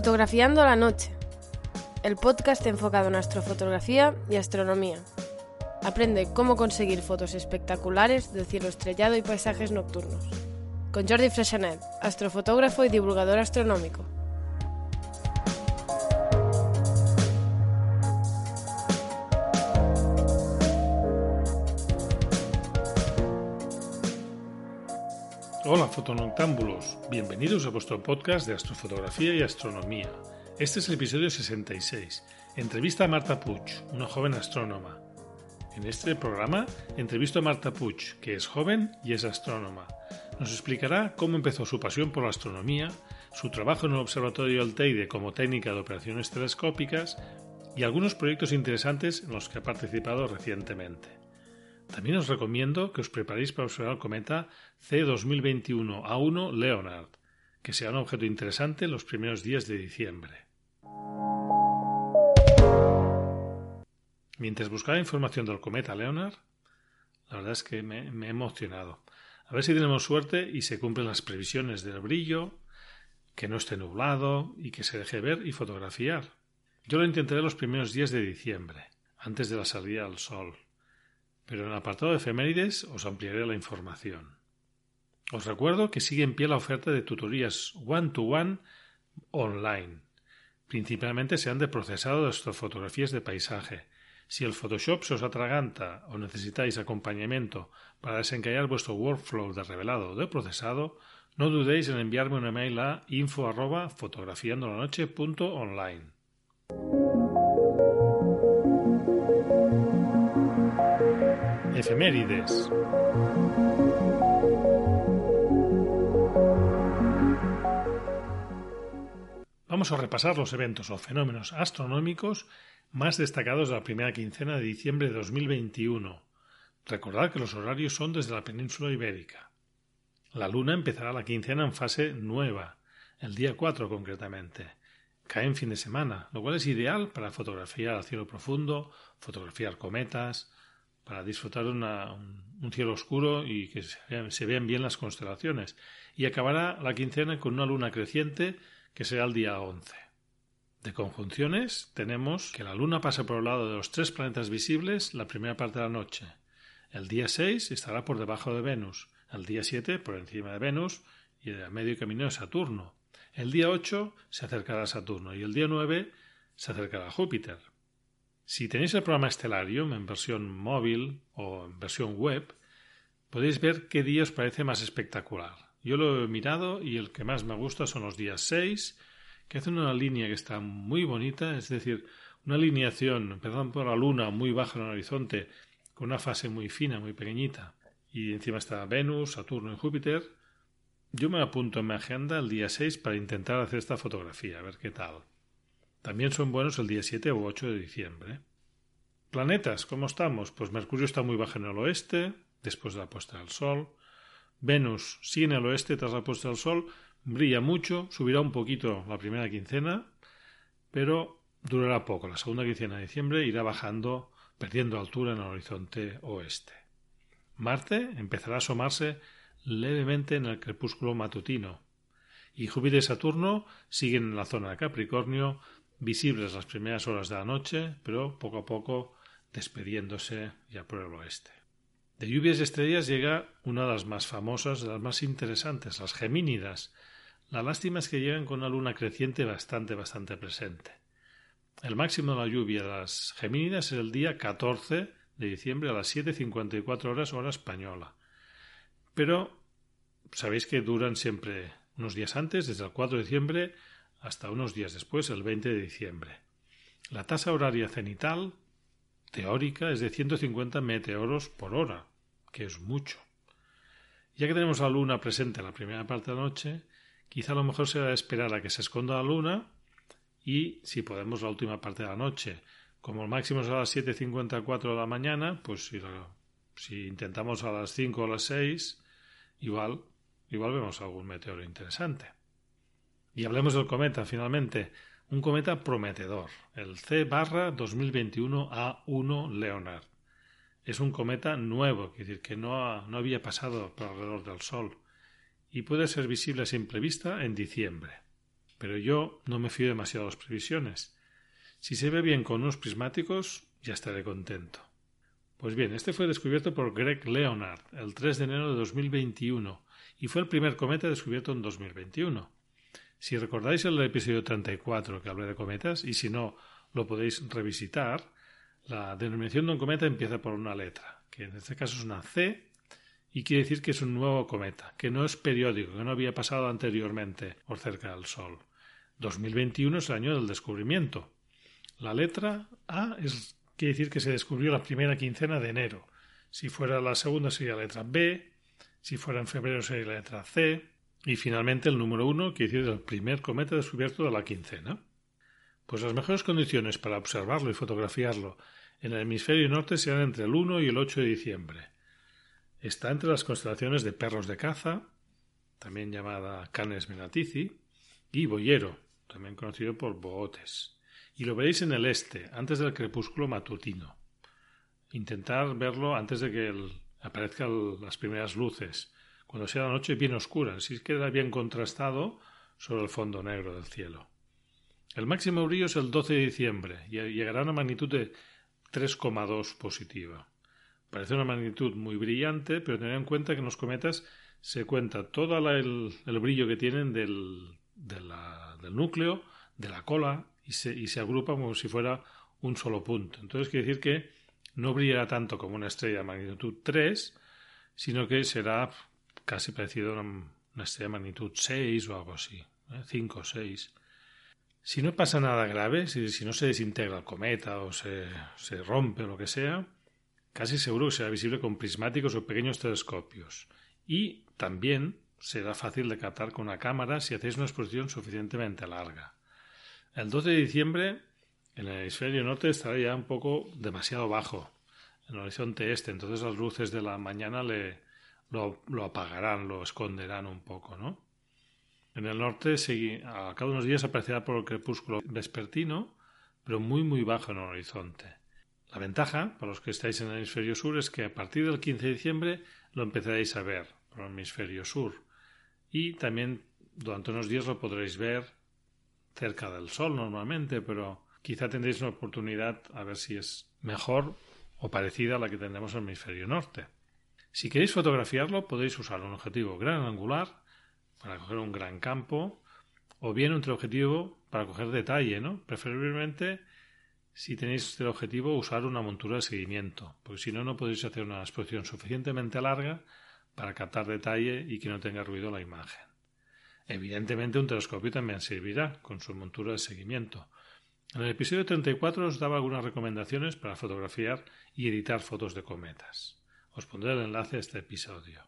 Fotografiando la noche. El podcast enfocado en astrofotografía y astronomía. Aprende cómo conseguir fotos espectaculares del cielo estrellado y paisajes nocturnos. Con Jordi Freshanet, astrofotógrafo y divulgador astronómico. Hola fotonoctámbulos, bienvenidos a vuestro podcast de astrofotografía y astronomía. Este es el episodio 66. Entrevista a Marta Puig, una joven astrónoma. En este programa entrevisto a Marta Puig, que es joven y es astrónoma. Nos explicará cómo empezó su pasión por la astronomía, su trabajo en el Observatorio Alteide como técnica de operaciones telescópicas y algunos proyectos interesantes en los que ha participado recientemente. También os recomiendo que os preparéis para observar el cometa C2021A1 Leonard, que sea un objeto interesante los primeros días de diciembre. Mientras buscaba información del cometa Leonard, la verdad es que me, me he emocionado. A ver si tenemos suerte y se cumplen las previsiones del brillo, que no esté nublado y que se deje ver y fotografiar. Yo lo intentaré los primeros días de diciembre, antes de la salida al sol pero en el apartado de efemérides os ampliaré la información. Os recuerdo que sigue en pie la oferta de tutorías one-to-one online. Principalmente sean de procesado de fotografías de paisaje. Si el Photoshop se os atraganta o necesitáis acompañamiento para desencallar vuestro workflow de revelado o de procesado, no dudéis en enviarme un email a info Efemérides. Vamos a repasar los eventos o fenómenos astronómicos más destacados de la primera quincena de diciembre de 2021. Recordad que los horarios son desde la península ibérica. La luna empezará la quincena en fase nueva, el día 4 concretamente. Cae en fin de semana, lo cual es ideal para fotografiar al cielo profundo, fotografiar cometas, para disfrutar de un, cielo oscuro y que se vean, bien las constelaciones. Y acabará la quincena con una luna creciente que será el día 11. De conjunciones tenemos que la luna pasa por el lado de los tres planetas visibles la primera parte de la noche. El día 6 estará por debajo de Venus, el día 7 por encima de Venus y el medio camino de Saturno. El día 8 se acercará a Saturno y el día 9 se acercará a Júpiter. Si tenéis el programa Stellarium en versión móvil o en versión web, podéis ver qué día os parece más espectacular. Yo lo he mirado y el que más me gusta son los días 6, que hacen una línea que está muy bonita, es decir, una alineación, empezando por la luna muy baja en el horizonte, con una fase muy fina, muy pequeñita, y encima está Venus, Saturno y Júpiter. Yo me apunto en mi agenda el día 6 para intentar hacer esta fotografía, a ver qué tal. También son buenos el día 7 o 8 de diciembre. Planetas, ¿cómo estamos? Pues Mercurio está muy bajo en el oeste, después de la puesta del Sol. Venus sí en el oeste tras la puesta del Sol, brilla mucho, subirá un poquito la primera quincena, pero durará poco. La segunda quincena de diciembre irá bajando, perdiendo altura en el horizonte oeste. Marte empezará a asomarse levemente en el crepúsculo matutino, y Júpiter y Saturno siguen en la zona de Capricornio, visibles las primeras horas de la noche, pero poco a poco despediéndose ya por el oeste. De lluvias y estrellas llega una de las más famosas, de las más interesantes, las Gemínidas. La lástima es que llegan con una luna creciente bastante, bastante presente. El máximo de la lluvia de las Gemínidas es el día 14 de diciembre a las 7.54 horas hora española. Pero sabéis que duran siempre unos días antes, desde el 4 de diciembre hasta unos días después, el 20 de diciembre. La tasa horaria cenital teórica es de 150 meteoros por hora, que es mucho. Ya que tenemos la luna presente en la primera parte de la noche, quizá lo mejor será esperar a que se esconda la luna y, si podemos, la última parte de la noche. Como el máximo es a las 7.54 de la mañana, pues si, intentamos a las 5 o las 6, igual, igual vemos algún meteoro interesante. Y hablemos del cometa, finalmente. Un cometa prometedor, el C 2021 A1 Leonard. Es un cometa nuevo, es decir, que no, no había pasado por alrededor del Sol y puede ser visible a simple vista en diciembre. Pero yo no me fío demasiado de las previsiones. Si se ve bien con unos prismáticos, ya estaré contento. Pues bien, este fue descubierto por Greg Leonard el 3 de enero de 2021 y fue el primer cometa descubierto en 2021. Si recordáis el episodio 34 que hablé de cometas, y si no, lo podéis revisitar, la denominación de un cometa empieza por una letra, que en este caso es una C, y quiere decir que es un nuevo cometa, que no es periódico, que no había pasado anteriormente por cerca del Sol. 2021 es el año del descubrimiento. La letra A es, quiere decir que se descubrió la primera quincena de enero. Si fuera la segunda sería la letra B, si fuera en febrero sería la letra C, y finalmente el número uno, que es el primer cometa descubierto de la quincena. Pues las mejores condiciones para observarlo y fotografiarlo en el hemisferio norte serán entre el 1 y el 8 de diciembre. Está entre las constelaciones de perros de caza, también llamada Canes Menatici, y Boyero, también conocido por Bootes. Y lo veréis en el este, antes del crepúsculo matutino. Intentar verlo antes de que aparezcan las primeras luces, cuando sea la noche bien oscura, así queda bien contrastado sobre el fondo negro del cielo. El máximo brillo es el 12 de diciembre y llegará a una magnitud de 3,2 positiva. Parece una magnitud muy brillante, pero tened en cuenta que en los cometas se cuenta todo el, brillo que tienen del, del, núcleo, de la cola, y se, y se agrupa como si fuera un solo punto. Entonces quiere decir que no brillará tanto como una estrella de magnitud 3, sino que será casi parecido a una, estrella de magnitud 6 o algo así, 5 ¿eh? o 6. Si no pasa nada grave, si, si, no se desintegra el cometa o se, se rompe o lo que sea, casi seguro que será visible con prismáticos o pequeños telescopios. Y también será fácil de captar con una cámara si hacéis una exposición suficientemente larga. El 12 de diciembre, en el hemisferio norte estará ya un poco demasiado bajo, en el horizonte este, entonces las luces de la mañana le, lo, apagarán, lo esconderán un poco, ¿no? En el norte, a cada unos días aparecerá por el crepúsculo vespertino, pero muy muy bajo en el horizonte. La ventaja, para los que estáis en el hemisferio sur, es que a partir del 15 de diciembre lo empezaréis a ver por el hemisferio sur. Y también durante unos días lo podréis ver cerca del sol normalmente, pero quizá tendréis una oportunidad a ver si es mejor o parecida a la que tendremos en el hemisferio norte. Si queréis fotografiarlo, podéis usar un objetivo gran angular para coger un gran campo o bien un teleobjetivo para coger detalle, ¿no? Preferiblemente, si tenéis el objetivo, usar una montura de seguimiento, porque si no, no podéis hacer una exposición suficientemente larga para captar detalle y que no tenga ruido la imagen. Evidentemente, un telescopio también servirá con su montura de seguimiento. En el episodio 34 os daba algunas recomendaciones para fotografiar y editar fotos de cometas. Os pondré el enlace a este episodio.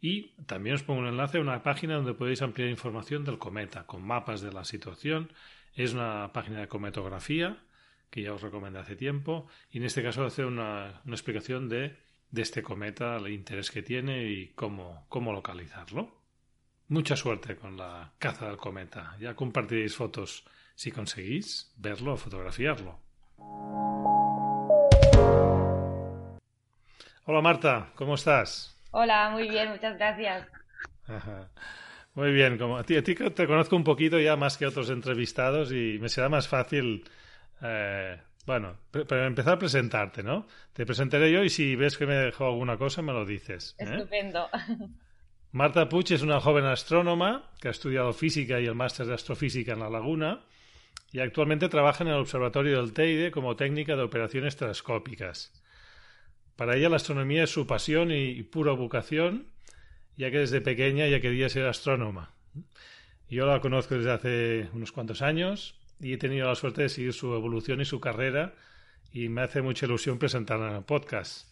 Y también os pongo un enlace a una página donde podéis ampliar información del cometa, con mapas de la situación. Es una página de cometografía que ya os recomendé hace tiempo. Y en este caso hace una, una explicación de, de, este cometa, el interés que tiene y cómo, cómo localizarlo. Mucha suerte con la caza del cometa. Ya compartiréis fotos si conseguís verlo o fotografiarlo. Hola Marta, ¿cómo estás? Hola, muy bien, muchas gracias. Muy bien, como a ti, a ti te conozco un poquito ya más que otros entrevistados y me será más fácil, eh, bueno, para empezar a presentarte, ¿no? Te presentaré yo y si ves que me dejo alguna cosa me lo dices. ¿eh? Estupendo. Marta Puch es una joven astrónoma que ha estudiado física y el máster de astrofísica en La Laguna y actualmente trabaja en el Observatorio del Teide como técnica de operaciones telescópicas. Para ella la astronomía es su pasión y, pura vocación, ya que desde pequeña ya quería ser astrónoma. Yo la conozco desde hace unos cuantos años y he tenido la suerte de seguir su evolución y su carrera y me hace mucha ilusión presentar en el podcast.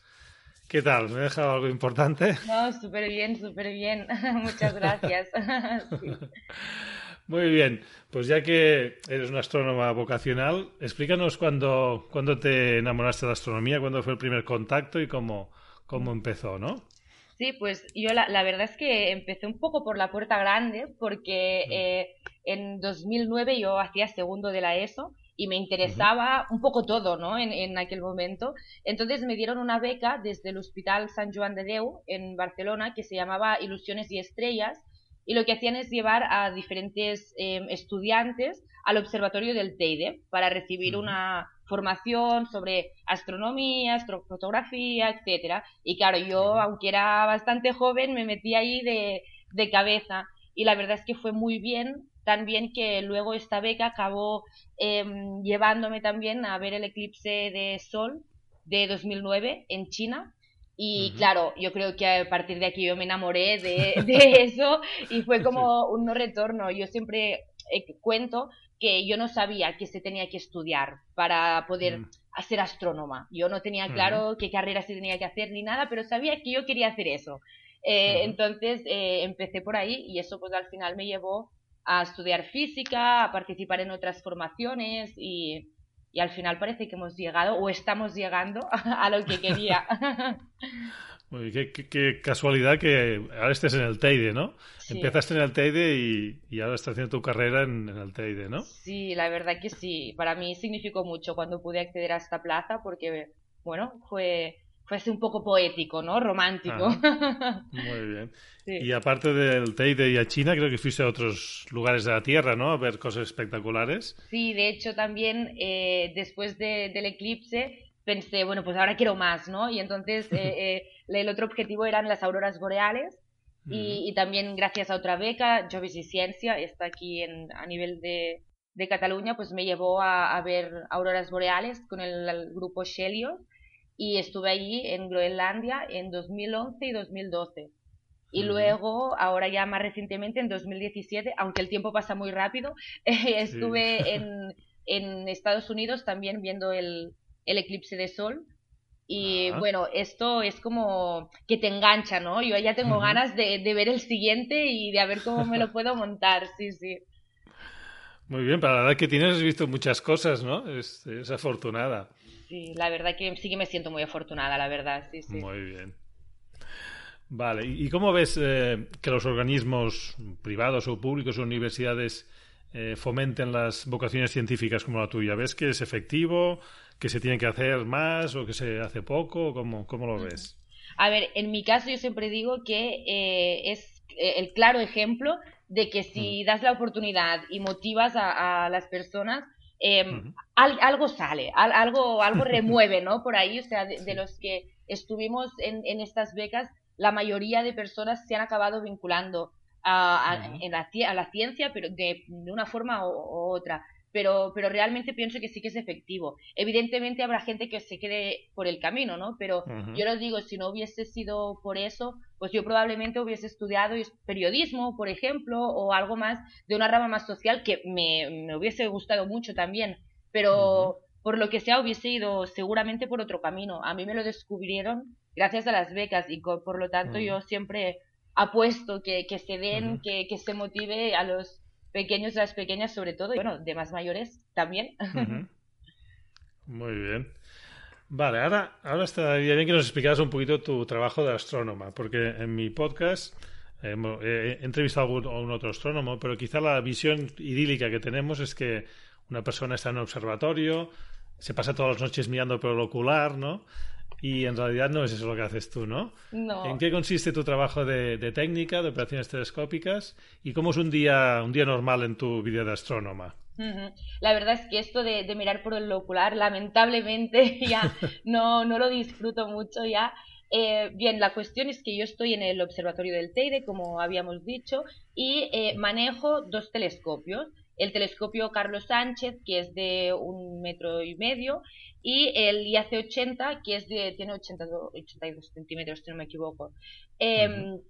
¿Qué tal? ¿Me he dejado algo importante? No, súper bien, súper bien. Muchas gracias. Muy bien, pues ya que eres una astrónoma vocacional, explícanos cuándo, cuándo te enamoraste de la astronomía, cuándo fue el primer contacto y cómo, cómo empezó, ¿no? Sí, pues yo la, la, verdad es que empecé un poco por la puerta grande porque eh, en 2009 yo hacía segundo de la ESO y me interesaba un poco todo, ¿no? En, en, aquel momento. Entonces me dieron una beca desde el Hospital San Joan de Deu en Barcelona que se llamaba Ilusiones y Estrellas y lo que hacían es llevar a diferentes em, estudiantes al observatorio del Teide para recibir una formación sobre astronomía, astrofotografía, etcétera. Y claro, yo, aunque era bastante joven, me metí ahí de, de cabeza. Y la verdad es que fue muy bien, tan bien que luego esta beca acabó em, llevándome también a ver el eclipse de sol de 2009 en China y claro, yo creo que a partir de aquí yo me enamoré de, de eso y fue como un no retorno. Yo siempre eh, cuento que yo no sabía que se tenía que estudiar para poder ser astrónoma. Yo no tenía claro qué carrera se tenía que hacer ni nada, pero sabía que yo quería hacer eso. Eh, entonces eh, empecé por ahí y eso pues al final me llevó a estudiar física, a participar en otras formaciones y, y al final parece que hemos llegado o estamos llegando a lo que quería. Muy qué, qué, casualidad que ahora estés en el Teide, ¿no? Empezaste en el Teide y, y, ahora estás haciendo tu carrera en, en, el Teide, ¿no? Sí, la verdad que sí. Para mí significó mucho cuando pude acceder a esta plaza porque, bueno, fue fuese un poco poético, ¿no? Romántico. muy bien. Y aparte del Teide y a China, creo que fuiste a otros lugares de la Tierra, ¿no? A ver cosas espectaculares. Sí, de hecho también eh, después del eclipse pensé, bueno, pues ahora quiero más, ¿no? Y entonces eh, eh, el otro objetivo eran las auroras boreales. Y, también gracias a otra beca, Jovis y Ciencia, está aquí en, a nivel de, de Cataluña, pues me llevó a, a ver auroras boreales con el, el grupo Shelios y estuve allí en Groenlandia en 2011 y 2012. Y luego, ahora ya más recientemente, en 2017, aunque el tiempo pasa muy rápido, estuve en, en, Estados Unidos también viendo el, el eclipse de sol. Y bueno, esto es como que te engancha, ¿no? Yo ya tengo ganas de, de, ver el siguiente y de ver cómo me lo puedo montar, sí, sí. Muy bien, para la edad que tienes has visto muchas cosas, ¿no? Es, es afortunada. Sí, la verdad que sí que me siento muy afortunada, la verdad, sí, sí. Muy bien. Vale, ¿y cómo ves eh, que los organismos privados o públicos o universidades eh, fomenten las vocaciones científicas como la tuya? ¿Ves que es efectivo, que se tiene que hacer más o que se hace poco? ¿Cómo, cómo lo ves? A ver, en mi caso yo siempre digo que eh, es el claro ejemplo de que si das la oportunidad y motivas a las personas, eh, algo sale, algo, algo remueve, ¿no? Por ahí, o sea, de, los que estuvimos en, en, estas becas, la mayoría de personas se han acabado vinculando a, a, en la, a la, ciencia, pero de, de una forma u otra pero, pero realmente pienso que sí que es efectivo. Evidentemente habrá gente que se quede por el camino, ¿no? Pero yo lo digo, si no hubiese sido por eso, pues yo probablemente hubiese estudiado periodismo, por ejemplo, o algo más de una rama más social que me, me hubiese gustado mucho también, pero por lo que sea hubiese ido seguramente por otro camino. A mí me lo descubrieron gracias a las becas y por lo tanto yo siempre apuesto que, que se den, que, que se motive a los pequeños las pequeñas sobre todo, y bueno, de más mayores también. Muy bien. Vale, ahora, ahora estaría bien que nos explicaras un poquito tu trabajo de astrónoma, porque en mi podcast he entrevistado a un otro astrónomo, pero quizá la visión idílica que tenemos es que una persona está en un observatorio, se pasa todas las noches mirando por el ocular, ¿no? Y en realidad no es eso lo que haces tú, ¿no? No. ¿En qué consiste tu trabajo de, técnica, de operaciones telescópicas? ¿Y cómo es un día, un día normal en tu vida de astrónoma? La verdad es que esto de, mirar por el ocular, lamentablemente, ya no, no lo disfruto mucho ya. Eh, bien, la cuestión es que yo estoy en el observatorio del Teide, como habíamos dicho, y eh, manejo dos telescopios. El telescopio Carlos Sánchez, que es de un metro y medio, y el IAC80 que es de, tiene 82, 82 centímetros, si no me equivoco. Em,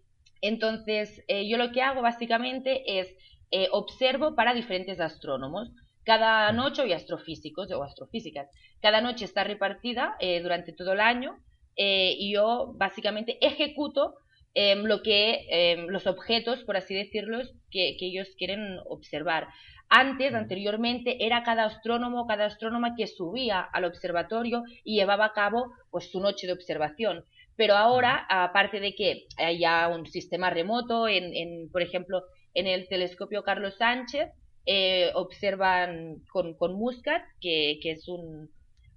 entonces, eh, yo lo que hago básicamente es eh, observo para diferentes astrónomos. Cada noche, y astrofísicos o astrofísicas, cada noche está repartida eh, durante todo el año y yo básicamente ejecuto em, lo que, em, los objetos, por así decirlo, que, ellos quieren observar. Antes, anteriormente, era cada astrónomo, cada astrónoma que subía al observatorio y llevaba a cabo pues su noche de observación. Pero ahora, aparte de que haya un sistema remoto, en, por ejemplo, en el telescopio Carlos Sánchez, eh, observan con, con Muscat, que, es un,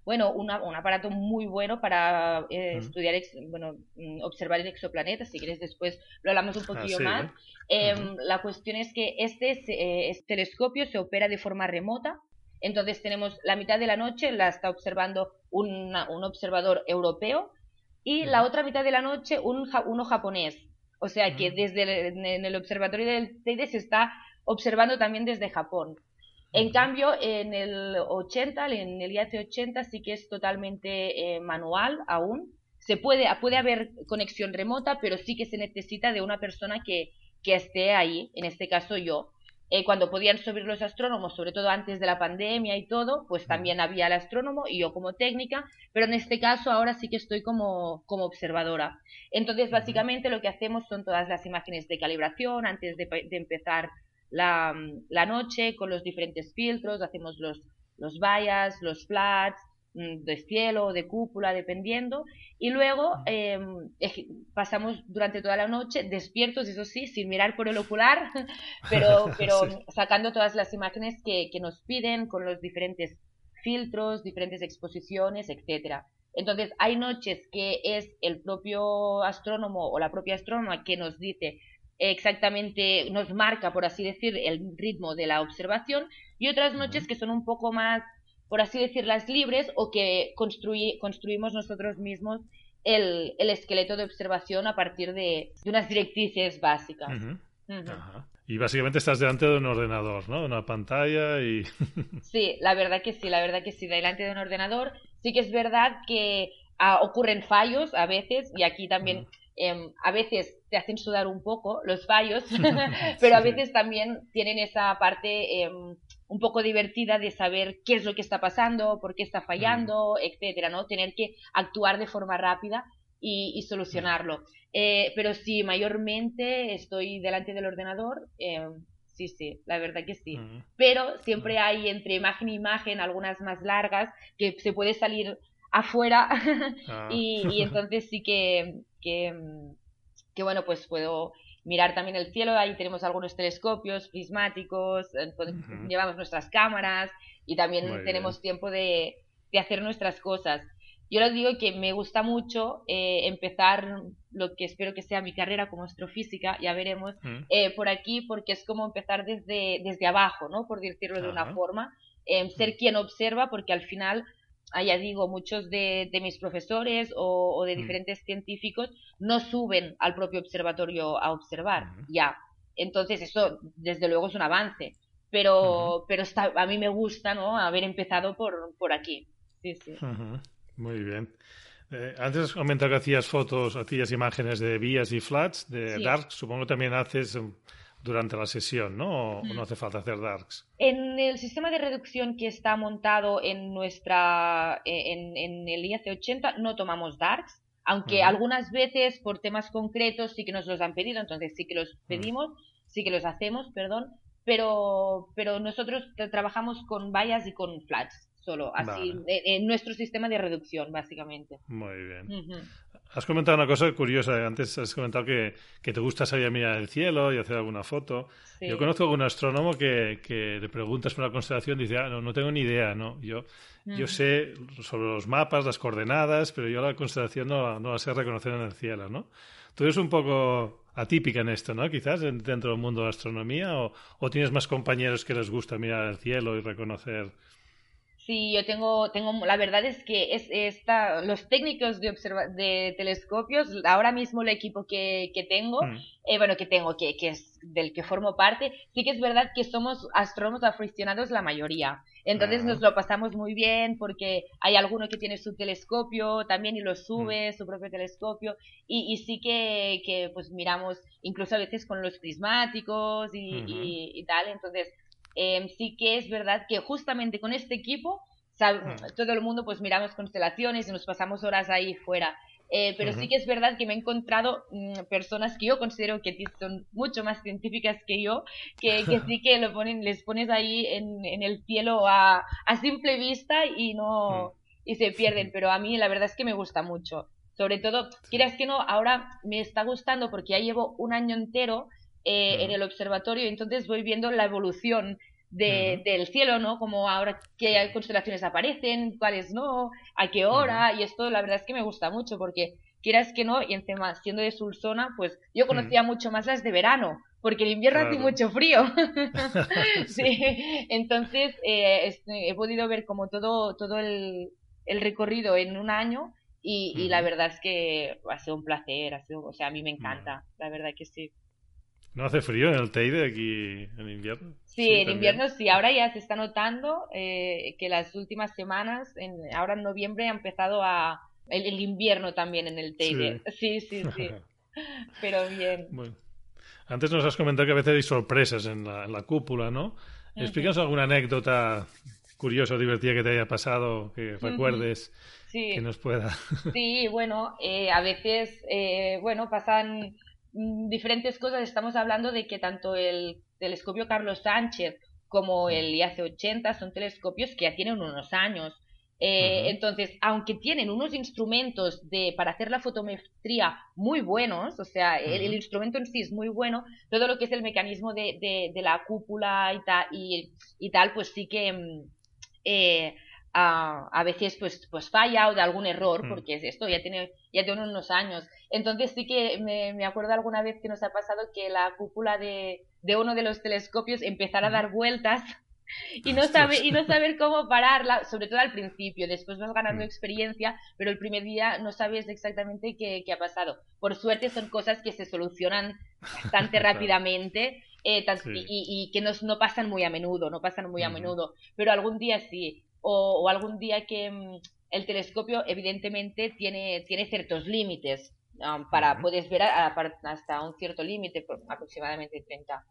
bueno, un aparato muy bueno para eh, estudiar, bueno, mm, observar el exoplanetas. Si quieres, después lo hablamos un ah, poquillo más. Em, la cuestión es que este, eh, este, telescopio se opera de forma remota. Entonces tenemos la mitad de la noche, la está observando un observador europeo y la otra mitad de la noche un, uno japonés. O sea que desde el, en el observatorio del Teide se está observando también desde Japón. En cambio, en el 80, en el IAC 80 sí que es totalmente eh, manual aún. Se puede, puede haber conexión remota, pero sí que se necesita de una persona que, que esté ahí, en este caso yo. Eh, cuando podían subir los astrónomos, sobre todo antes de la pandemia y todo, pues también había el astrónomo y yo como técnica, pero en este caso ahora sí que estoy como, como observadora. Entonces, básicamente lo que hacemos son todas las imágenes de calibración antes de, de empezar la, la, noche con los diferentes filtros, hacemos los, los bias, los flats, mm, de cielo, de cúpula, dependiendo, y luego eh, pasamos durante toda la noche despiertos, eso sí, sin mirar por el ocular, pero, pero sacando todas las imágenes que, que, nos piden con los diferentes filtros, diferentes exposiciones, etcétera. Entonces, hay noches que es el propio astrónomo o la propia astrónoma que nos dice exactamente, nos marca, por así decir, el ritmo de la observación, y otras noches que son un poco más, por así decirlas, libres o que construimos nosotros mismos el, el, esqueleto de observación a partir de, unas directrices básicas. Y básicamente estás delante de un ordenador, ¿no? De una pantalla y... sí, la verdad que sí, la verdad que sí, delante de un ordenador. Sí que es verdad que ah, ocurren fallos a veces y aquí también Em, a veces te hacen sudar un poco los fallos, pero a veces también tienen esa parte em, un poco divertida de saber qué es lo que está pasando, por qué está fallando, mm. etcétera, ¿no? Tener que actuar de forma rápida y, solucionarlo. Eh, pero sí, mayormente estoy delante del ordenador. Em, sí, sí, la verdad que sí. Mm. Pero siempre mm. hay entre imagen e imagen, algunas más largas, que se puede salir afuera ah. y, entonces sí que, que, bueno, pues puedo mirar también el cielo, ahí tenemos algunos telescopios prismáticos, llevamos nuestras cámaras y también tenemos tiempo de, de, hacer nuestras cosas. Yo les digo que me gusta mucho eh, empezar lo que espero que sea mi carrera como astrofísica, ya veremos, eh, por aquí, porque es como empezar desde, desde abajo, ¿no? Por decirlo de una forma, eh, ser quien observa, porque al final ya digo, muchos de, mis profesores o, de mm. diferentes científicos no suben al propio observatorio a observar, ya. Entonces eso, desde luego, es un avance. Pero, pero está, a mí me gusta, ¿no? Haber empezado por, por aquí. Sí, sí. Muy bien. Eh, antes comentado que hacías fotos, hacías imágenes de vías y flats, de dark. Supongo que también haces durante la sesión, ¿no? ¿O no hace falta hacer darks? En el sistema de reducción que está montado en nuestra e, en, el IAC80 no tomamos darks, aunque algunas veces por temas concretos sí que nos los han pedido, entonces sí que los pedimos, sí que los hacemos, perdón, pero pero nosotros trabajamos con vallas y con flats solo, así en, nuestro sistema de reducción básicamente. Muy bien. Has comentado una cosa curiosa. Antes has comentado que, te gusta salir a mirar el cielo y hacer alguna foto. Yo conozco a un astrónomo que, que, le preguntas por una constelación y dice, ah, no, no tengo ni idea. ¿no? Yo, yo sé sobre los mapas, las coordenadas, pero yo la constelación no, no la sé reconocer en el cielo. ¿no? Tú eres un poco atípica en esto, ¿no? Quizás dentro del mundo de la astronomía o, o tienes más compañeros que les gusta mirar el cielo y reconocer Sí, yo tengo, tengo, la verdad es que es esta, los técnicos de, de telescopios, ahora mismo el equipo que, que tengo, mm. eh, bueno, que tengo, que, que es del que formo parte, sí que es verdad que somos astrónomos aficionados la mayoría. Entonces nos lo pasamos muy bien porque hay alguno que tiene su telescopio también y lo sube, mm. su propio telescopio, y, y sí que, que, pues miramos incluso a veces con los prismáticos y, y, y tal, entonces em, sí que es verdad que justamente con este equipo todo el mundo pues miramos constelaciones y nos pasamos horas ahí fuera. Eh, pero sí que es verdad que me he encontrado mm, personas que yo considero que son mucho más científicas que yo, que, que sí que lo ponen, les pones ahí en, en el cielo a, a, simple vista y no Mm. y se pierden. Pero a mí la verdad es que me gusta mucho. Sobre todo, quieras que no, ahora me está gustando porque ya llevo un año entero eh, en el observatorio, entonces voy viendo la evolución de, del cielo, ¿no? Como ahora qué constelaciones aparecen, cuáles no, a qué hora, y esto la verdad es que me gusta mucho porque quieras que no, y encima siendo de Sulsona, pues yo conocía mucho más las de verano, porque el invierno hace Claro. mucho frío. sí. entonces eh, he podido ver como todo, todo el, el recorrido en un año y, y la verdad es que ha sido un placer, ha sido, o sea, a mí me encanta, la verdad que sí. ¿No hace frío en el Teide aquí en invierno? Sí, en también. invierno sí, ahora ya se está notando eh, que las últimas semanas, en, ahora en noviembre ha empezado a el, el invierno también en el Teide. Sí, sí, sí, pero bien. Bueno. Antes nos has comentado que a veces hay sorpresas en la, en la cúpula, ¿no? Explícanos alguna anécdota curiosa o divertida que te haya pasado, que recuerdes, Sí. que nos pueda. Sí, bueno, eh, a veces, eh, bueno, pasan diferentes cosas. Estamos hablando de que tanto el telescopio Carlos Sánchez como el IAC-80 son telescopios que ya tienen unos años. Eh. Entonces, aunque tienen unos instrumentos de, para hacer la fotometría muy buenos, o sea, el, instrumento en sí es muy bueno, todo lo que es el mecanismo de, de, de la cúpula y, ta- y, y tal, pues sí que mm, eh, a, a veces pues, pues falla o de algún error, Mm. porque es esto ya tiene, ya tiene unos años. Entonces sí que me, me acuerdo alguna vez que nos ha pasado que la cúpula de, de uno de los telescopios empezara a dar vueltas y no, sabe, y no saber cómo pararla, sobre todo al principio. Después vas ganando Mm. experiencia, pero el primer día no sabes exactamente qué, qué ha pasado. Por suerte son cosas que se solucionan bastante rápidamente eh, tan- Sí. y, y que no, no pasan muy a menudo, no pasan muy a menudo, pero algún día sí. O, o algún día que mm, el telescopio evidentemente tiene, tiene ciertos límites. Um, para Ujú. puedes ver a- a par- hasta un cierto límite, aproximadamente 30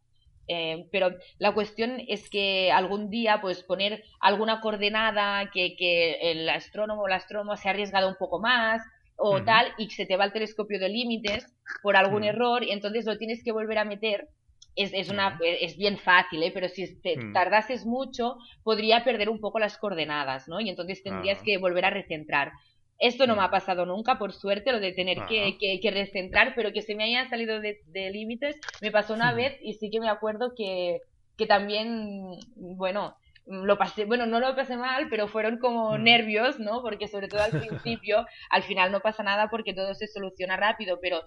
eh, pero la cuestión es que algún día, pues poner alguna coordenada que, que el astrónomo o la astrónoma se ha arriesgado un poco más o tal, y se te va el telescopio de límites por algún error, y entonces lo tienes que volver a meter. Es, es, una, es bien fácil, ¿eh? pero si te Mm. tardases mucho, podría perder un poco las coordenadas, ¿no? Y entonces tendrías Ah. que volver a recentrar. Esto no me ha Mm. pasado nunca, por suerte, lo de tener Ah. que, que, que recentrar, pero que se me haya salido de, de límites, me pasó una Mm. vez y sí que me acuerdo que, que también, bueno, lo pasé, bueno, no lo pasé mal, pero fueron como Mm. nervios, ¿no? Porque sobre todo al principio, al final no pasa nada porque todo se soluciona rápido, pero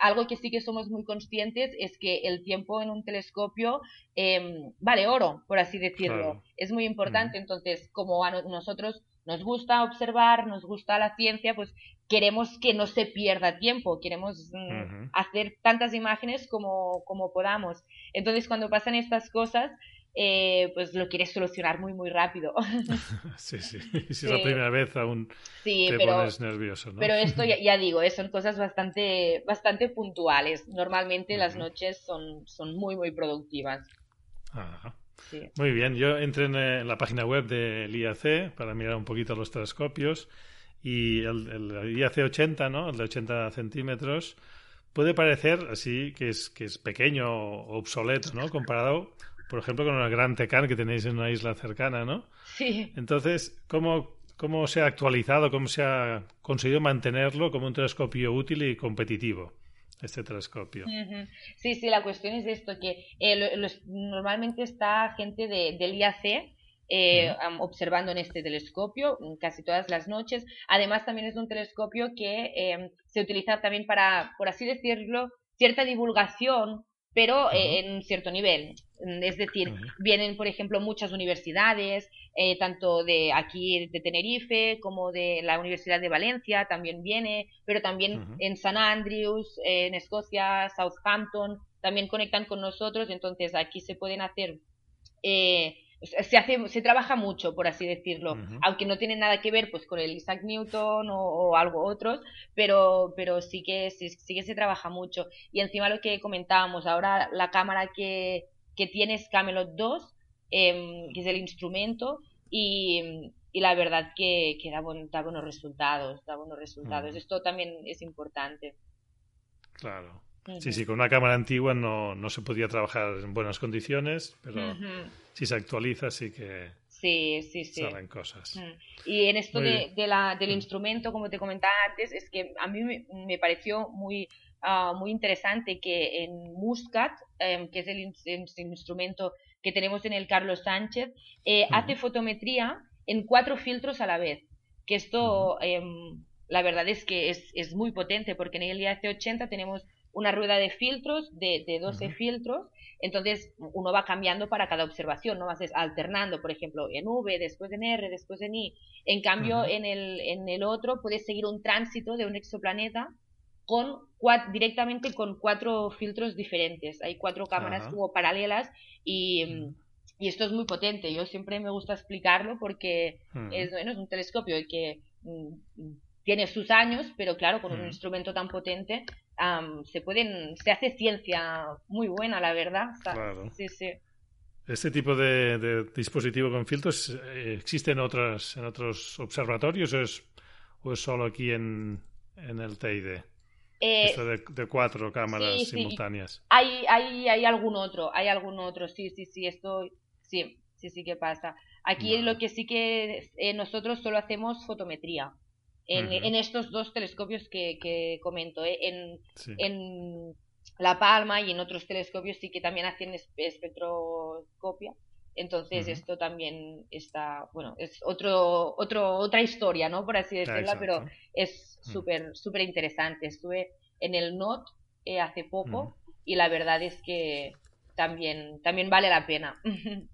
algo que sí que somos muy conscientes es que el tiempo en un telescopio em, vale oro, por así decirlo. Claro. Es muy importante, entonces, como a no- nosotros nos gusta observar, nos gusta la ciencia, pues queremos que no se pierda tiempo, queremos mm, hacer tantas imágenes como, como podamos. Entonces, cuando pasan estas cosas, eh, pues lo quieres solucionar muy, muy rápido. Sí, sí. Si es la primera vez aún sí, te pero, pones nervioso, ¿no? pero esto ya, ya digo, eh, son cosas bastante, bastante puntuales. Normalmente las noches son, son muy, muy productivas. Ajá. Sí. Muy bien, yo entré en, eh, la página web del IAC para mirar un poquito los telescopios y el, el IAC 80, ¿no? El de 80 centímetros, puede parecer así que es, que es pequeño o obsoleto, ¿no? Comparado, por ejemplo, con el Gran Tecan que tenéis en una isla cercana, ¿no? Sí. Entonces, ¿cómo, ¿cómo se ha actualizado, cómo se ha conseguido mantenerlo como un telescopio útil y competitivo, este telescopio? Sí, sí, la cuestión es esto, que eh, lo- los- normalmente está gente de, del IAC eh, am- observando en este telescopio casi todas las noches. Además, también es un telescopio que eh, se utiliza también para, por así decirlo, cierta divulgación, pero eh, en un cierto nivel. Mm, Es decir, vienen, por ejemplo, muchas universidades, eh, tanto de aquí de Tenerife como de la Universidad de Valencia, también viene, pero también en San Andrews, eh, en Escocia, Southampton, también conectan con nosotros, entonces aquí se pueden hacer eh, se hace se trabaja mucho por así decirlo aunque no tiene nada que ver pues con el Isaac Newton o, o algo otros pero pero sí que sí, sí que se trabaja mucho y encima lo que comentábamos ahora la cámara que que tienes Camelot 2 em, que es el instrumento, y, la verdad que, que da, buenos resultados, da buenos resultados. Esto también es importante. Claro. Sí, sí, con una cámara antigua no, no se podía trabajar en buenas condiciones, pero si se actualiza sí que sí, sí, sí. salen cosas. Y en esto de, la, del instrumento, como te comentaba antes, es que a mí me, pareció muy, ah, muy interesante que en Muscat, em, que es el, instrumento que tenemos en el Carlos Sánchez, eh, hace fotometría en cuatro filtros a la vez. Que esto, em, la verdad es que es, es muy potente, porque en el IAC80 tenemos una rueda de filtros de, de 12 filtros, entonces uno va cambiando para cada observación, no vas alternando, por ejemplo, en V, después en R, después en I. En cambio, en, el, en el otro puedes seguir un tránsito de un exoplaneta con directamente con cuatro filtros diferentes. Hay cuatro cámaras como paralelas y, y, esto es muy potente. Yo siempre me gusta explicarlo porque es, bueno, es un telescopio que mm, tiene sus años, pero claro, con un instrumento tan potente se pueden, se hace ciencia muy buena, la verdad. claro. Sí, sí. ¿Este tipo de, dispositivo con filtros eh, existe en, otras, en otros observatorios o es, o es solo aquí en, en el TID? Eh, Esto de, cuatro cámaras simultáneas. Hay, hay, hay algún otro, hay algún otro, sí, sí, sí, esto sí, sí, sí que pasa. Aquí lo que sí que eh, nosotros solo hacemos fotometría en, estos dos telescopios que, comento. ¿eh? En, La Palma y en otros telescopios sí que también hacen espectroscopia. Entonces esto también está, bueno, es otro, otro, otra historia, ¿no? Por así decirlo, pero es súper, súper interesante. Estuve en el NOT eh, hace poco y la verdad es que también, también vale la pena.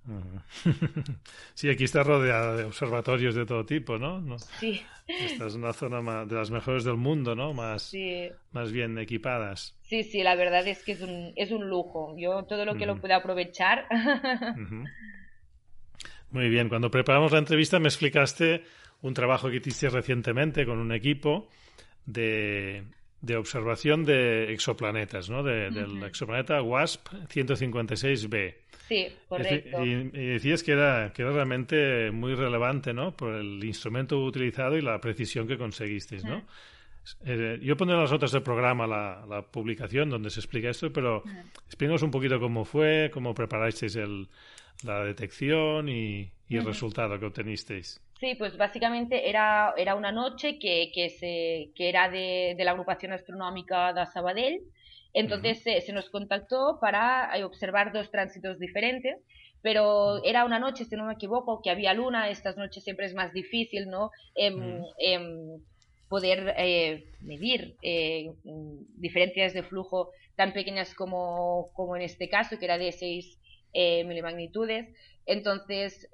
Sí, aquí está rodeada de observatorios de todo tipo, ¿no? Sí. Esta es una zona de las mejores del mundo, ¿no? Más, más bien equipadas. Sí, sí, la verdad es que es un, es un lujo. Yo todo lo que lo pueda aprovechar. Muy bien, cuando preparamos la entrevista me explicaste un trabajo que hiciste recientemente con un equipo de, de observación de exoplanetas, ¿no? Del exoplaneta WASP 156b. Sí, correcto. Y, decías que era, que era realmente muy relevante, ¿no? Por el instrumento utilizado y la precisión que conseguisteis, ¿no? Eh, yo pondré en las notas del programa la, publicación donde se explica esto, pero explícanos un poquito cómo fue, cómo preparasteis el, la detección y, y el resultado que obtenisteis. Sí, pues básicamente era, era una noche que, que, se, que era de, de la agrupación astronómica de Sabadell. Entonces se, nos contactó para eh, observar dos tránsitos diferentes, pero era una noche, si no me equivoco, que había luna. Estas noches siempre es más difícil, ¿no? Em, em, poder eh, medir eh, diferencias de flujo tan pequeñas como, como en este caso, que era de 6 milimagnitudes. Entonces,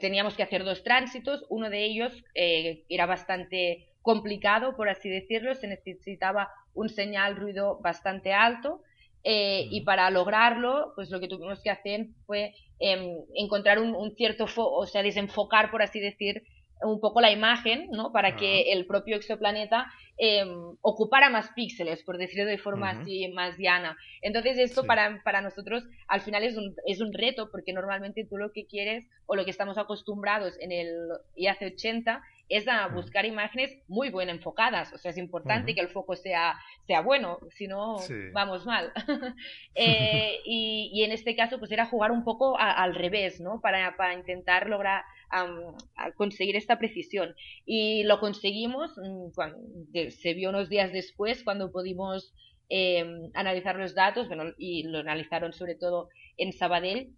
teníamos que hacer dos tránsitos, uno de ellos eh, era bastante complicado, por así decirlo, se necesitaba un señal ruido bastante alto eh, y para lograrlo, pues lo que tuvimos que hacer fue em, encontrar un, cierto, o sea, desenfocar, por así decir, un poco la imagen, ¿no? Para que el propio exoplaneta em, ocupara más píxeles, por decirlo de forma así más llana. Entonces esto para, para nosotros al final es un, es un reto, porque normalmente tú lo que quieres o lo que estamos acostumbrados en el IAC 80 es a buscar imágenes muy bien enfocadas. O sea, es importante que el foco sea, sea bueno, si no, vamos mal. Eh, y, y, en este caso, pues era jugar un poco al revés, ¿no? Para, para intentar lograr conseguir esta precisión. Y lo conseguimos, mm, cuando, se vio unos días después, cuando pudimos em, analizar los datos, bueno, y lo analizaron sobre todo en Sabadell,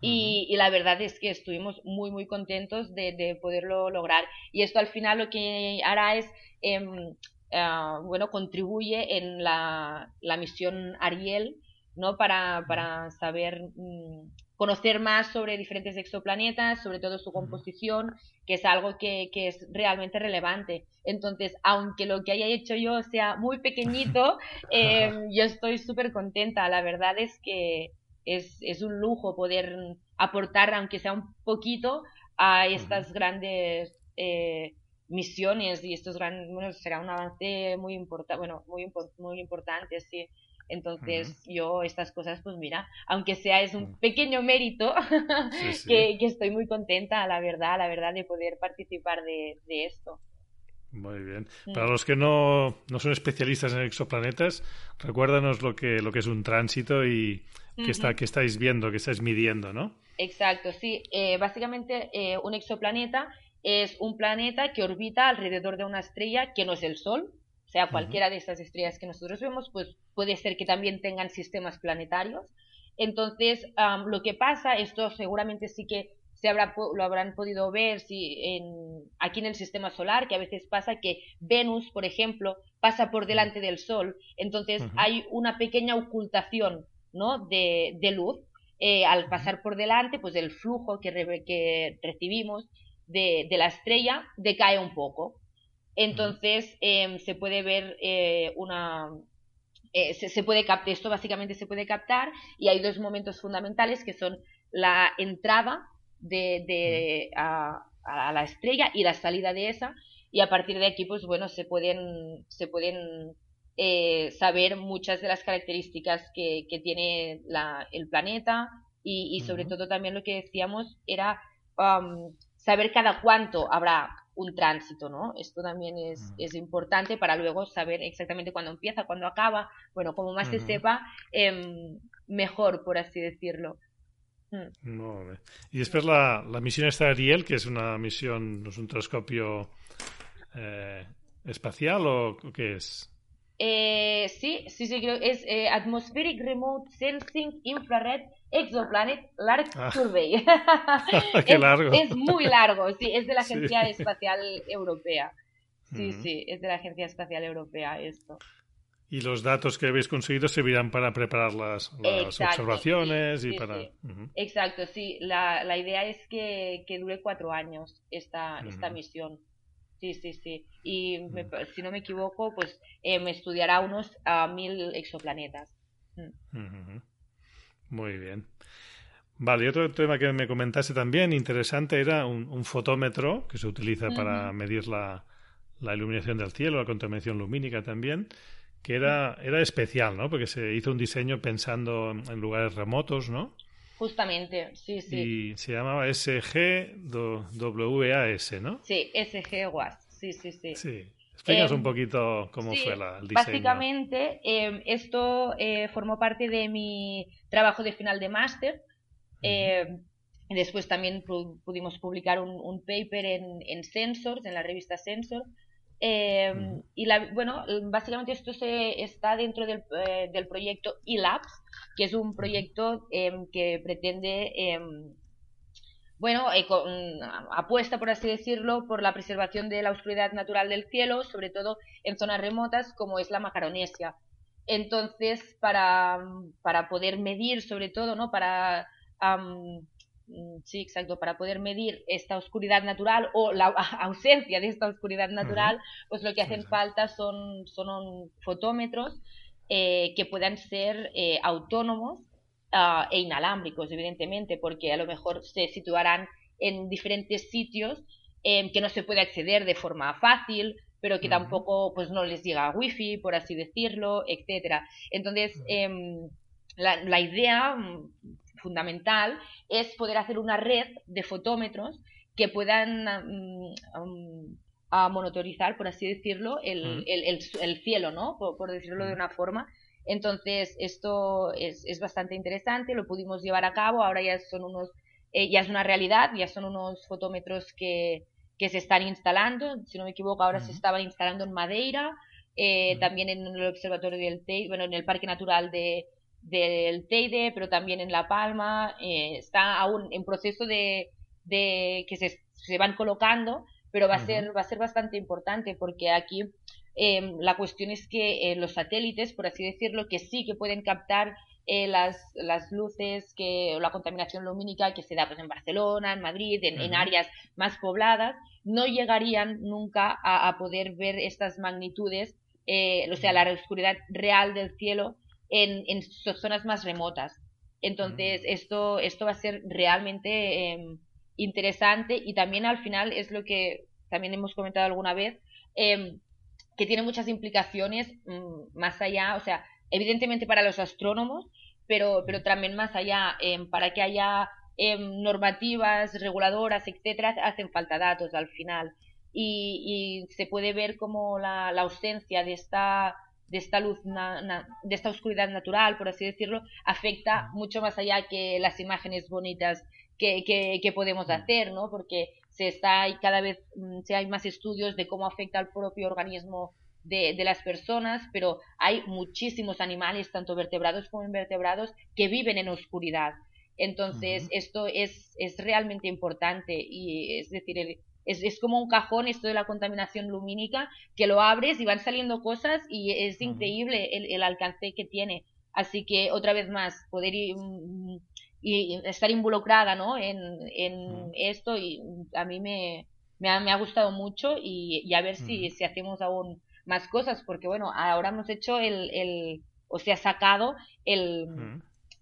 y, la verdad es que estuvimos muy, muy contentos de, poderlo lograr. Y esto al final lo que hará es, ah, bueno, contribuye en la, la, misión Ariel, ¿no? Para, para saber, mm, conocer más sobre diferentes exoplanetas, sobre todo su composición, que es algo que, que es realmente relevante. Entonces, aunque lo que haya hecho yo sea muy pequeñito, em, yo estoy súper contenta. La verdad es que es, es un lujo poder aportar, aunque sea un poquito, a estas grandes eh, misiones y estos grandes, bueno, será un avance muy importante, bueno, muy, muy importante, sí. Entonces, yo estas cosas, pues mira, aunque sea es un pequeño mérito, que, estoy muy contenta, la verdad, la verdad, de poder participar de, esto. Muy bien. Mm. Para los que no, no, son especialistas en exoplanetas, recuérdanos lo que, lo que es un tránsito y qué, está, qué estáis viendo, qué estáis midiendo, ¿no? Exacto, sí. Eh, básicamente, eh, un exoplaneta es un planeta que orbita alrededor de una estrella que no es el Sol, o sea, cualquiera de estas estrellas que nosotros vemos, pues puede ser que también tengan sistemas planetarios. Entonces, lo que pasa, esto seguramente sí que se habrá, lo habrán podido ver si en, aquí en el sistema solar, que a veces pasa que Venus, por ejemplo, pasa por delante del Sol, entonces hay una pequeña ocultación ¿no? de, de luz. Eh, al pasar por delante, pues el flujo que, que recibimos de, de, la estrella decae un poco. Entonces em, se puede ver eh, una... Eh, se, puede captar, esto básicamente se puede captar y hay dos momentos fundamentales que son la entrada de, a, la estrella y la salida de esa y a partir de aquí pues bueno se pueden se pueden eh, saber muchas de las características que, tiene el planeta y, sobre todo también lo que decíamos era saber cada cuánto habrá un tránsito, ¿no? Esto también es, es, importante para luego saber exactamente cuándo empieza, cuándo acaba. Bueno, como más se sepa, em, mejor, por así decirlo. Mm. Y después la, la misión esta Ariel, que es una misión, ¿no es un telescopio eh, espacial o qué es? Eh, sí, sí, sí, creo es eh, Atmospheric Remote Sensing Infrared Exoplanet Large ah. Survey. Qué es, largo. Es muy largo, sí, es de la Agencia Espacial Europea. Sí, sí, es de la Agencia Espacial Europea esto. Y los datos que habéis conseguido servirán para preparar las, observaciones y para... Exacto, sí. La, la, idea es que, que dure cuatro años esta, esta misión. Sí, sí, sí. Y si no me equivoco, pues eh, me estudiará unos a mil exoplanetas. Mm. Muy bien. Vale, y otro tema que me comentaste también interesante era un, fotómetro que se utiliza para medir la, la, iluminación del cielo, la contaminación lumínica también, que era, era especial, ¿no? Porque se hizo un diseño pensando en lugares remotos, ¿no? Justamente, sí, sí. Y se llamaba SGWAS, ¿no? Sí, SGWAS, sí, sí, sí. Sí. Explícanos un em, poquito cómo fue la, el diseño. Básicamente, em, esto eh, formó parte de mi trabajo de final de máster. Em, después también pudimos publicar un, paper en, en, Sensors, en la revista Sensor. Y la, bueno, básicamente esto se, está dentro del, eh, del proyecto eLabs, que es un proyecto que pretende bueno, eh, apuesta, por así decirlo, por la preservación de la oscuridad natural del cielo, sobre todo en zonas remotas como es la Macaronesia. Entonces, para, para poder medir, sobre todo, ¿no? Para, sí, exacto, para poder medir esta oscuridad natural o la ausencia de esta oscuridad natural, pues lo que hacen falta son, son fotómetros eh, que puedan ser eh, autónomos Ah, e inalámbricos, evidentemente, porque a lo mejor se situarán en diferentes sitios em, que no se puede acceder de forma fácil, pero que tampoco pues no les llega a wifi, por así decirlo, etcétera. Entonces, em, la, idea mm, fundamental es poder hacer una red de fotómetros que puedan mm, mm, a monitorizar, por así decirlo, el, el, cielo, ¿no? por decirlo de una forma, entonces, esto es, es, bastante interesante, lo pudimos llevar a cabo, ahora ya son unos, eh, ya es una realidad, ya son unos fotómetros que, que se están instalando, si no me equivoco, ahora se estaban instalando en Madeira, eh, también en el observatorio del Teide, bueno, en el Parque Natural de, del Teide, pero también en La Palma, eh, está aún en proceso de, de que se, se van colocando, pero va a ser, va a ser bastante importante porque aquí Em, la cuestión es que eh, los satélites, por así decirlo, que sí que pueden captar eh, las, las, luces que, o la contaminación lumínica que se da pues, en Barcelona, en Madrid, en, áreas más pobladas, no llegarían nunca a, poder ver estas magnitudes, eh, o sea, la oscuridad real del cielo en, en zonas más remotas. Entonces, esto, esto va a ser realmente em, interesante y también al final es lo que también hemos comentado alguna vez, em, que tiene muchas implicaciones mm, más allá, o sea, evidentemente para los astrónomos, pero, pero también más allá, em, para que haya normativas reguladoras, etcétera, hacen falta datos al final. Y, se puede ver como la, ausencia de esta de esta luz de esta oscuridad natural por así decirlo afecta mucho más allá que las imágenes bonitas que, que, podemos hacer no porque se está y cada vez mm, se hay más estudios de cómo afecta al propio organismo de, de, las personas, pero hay muchísimos animales, tanto vertebrados como invertebrados, que viven en oscuridad. Entonces, esto es, es realmente importante y es decir, es, es, como un cajón esto de la contaminación lumínica, que lo abres y van saliendo cosas y es increíble el, el, alcance que tiene. Así que, otra vez más, poder y, estar involucrada ¿no? en, en esto y a mí me, me, ha, me ha gustado mucho y, y a ver si, si hacemos aún más cosas, porque bueno, ahora hemos hecho el, el o se ha sacado el,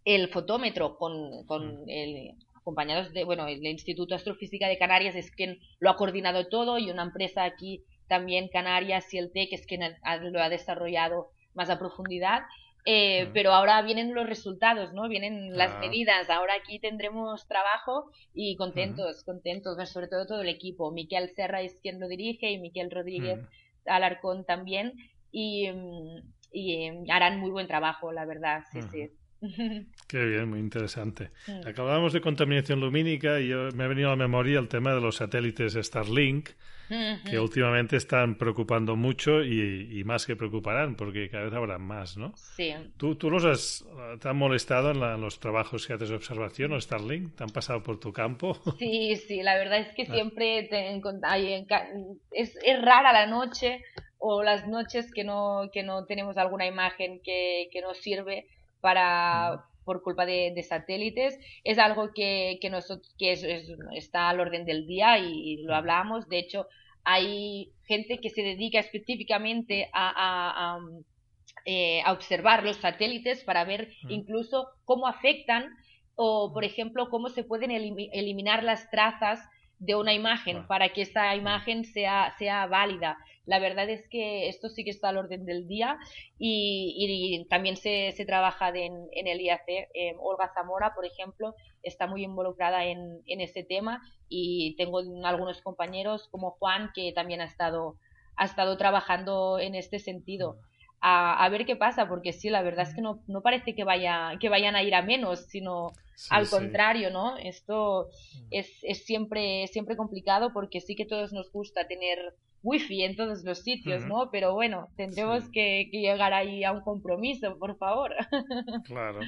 el fotómetro con, con el acompañados de, bueno, el Instituto de Astrofísica de Canarias es quien lo ha coordinado todo y una empresa aquí también Canarias y el TEC es quien lo ha desarrollado más a profundidad. Eh, pero ahora vienen los resultados, ¿no? Vienen las medidas. Ahora aquí tendremos trabajo y contentos, contentos, sobre todo todo el equipo. Miquel Serra es quien lo dirige y Miquel Rodríguez Alarcón también y, y, harán muy buen trabajo, la verdad, sí, sí. Qué bien, muy interesante. Mm. Acabamos de contaminación lumínica y yo, me ha venido a la memoria el tema de los satélites Starlink, que últimamente están preocupando mucho y, más que preocuparán, porque cada vez habrá más, ¿no? Sí. ¿Tú, tú los has, te han molestado en, los trabajos que haces de observación o Starlink? ¿Te han pasado por tu campo? Sí, sí, la verdad es que ah. siempre es, es rara la noche o las noches que no, que no tenemos alguna imagen que, que nos sirve para por culpa de, satélites es algo que, que, nosotros, que está al orden del día y, lo hablamos. De hecho, hay gente que se dedica específicamente a, eh, a, observar los satélites para ver incluso cómo afectan o, por ejemplo, cómo se pueden eliminar las trazas de una imagen para que esa imagen sea, sea válida. La verdad es que esto sí que está al orden del día y, también se, se trabaja en, en el IAC. Eh, Olga Zamora, por ejemplo, está muy involucrada en, en ese tema y tengo algunos compañeros como Juan que también ha estado, ha estado trabajando en este sentido. A, a, ver qué pasa, porque sí, la verdad es que no, no parece que, vaya, que vayan a ir a menos, sino al contrario, ¿no? Esto es, es, siempre, siempre complicado porque sí que todos nos gusta tener wifi en todos los sitios, ¿no? Pero bueno, tendremos que, llegar ahí a un compromiso, por favor. Claro.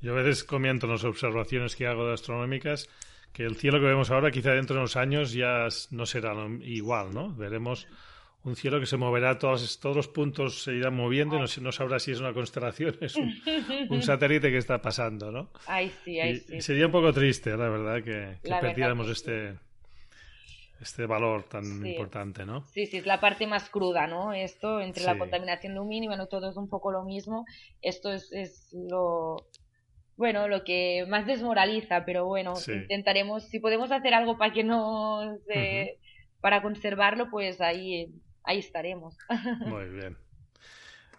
Yo a veces comento en las observaciones que hago de astronómicas que el cielo que vemos ahora quizá dentro de unos años ya no será igual, ¿no? Veremos un cielo que se moverá, todos, todos los puntos se irán moviendo y no, no sabrá si es una constelación, es un, satélite que está pasando, ¿no? Ay, sí, ay, sí. sería un poco triste, la verdad, que, perdiéramos este, este valor tan importante, ¿no? Sí, sí, es la parte más cruda, ¿no? Esto, entre la contaminación lumínica, no todo es un poco lo mismo. Esto es, es lo, bueno, lo que más desmoraliza, pero bueno, intentaremos, si podemos hacer algo para que no para conservarlo, pues ahí ahí estaremos. Muy bien.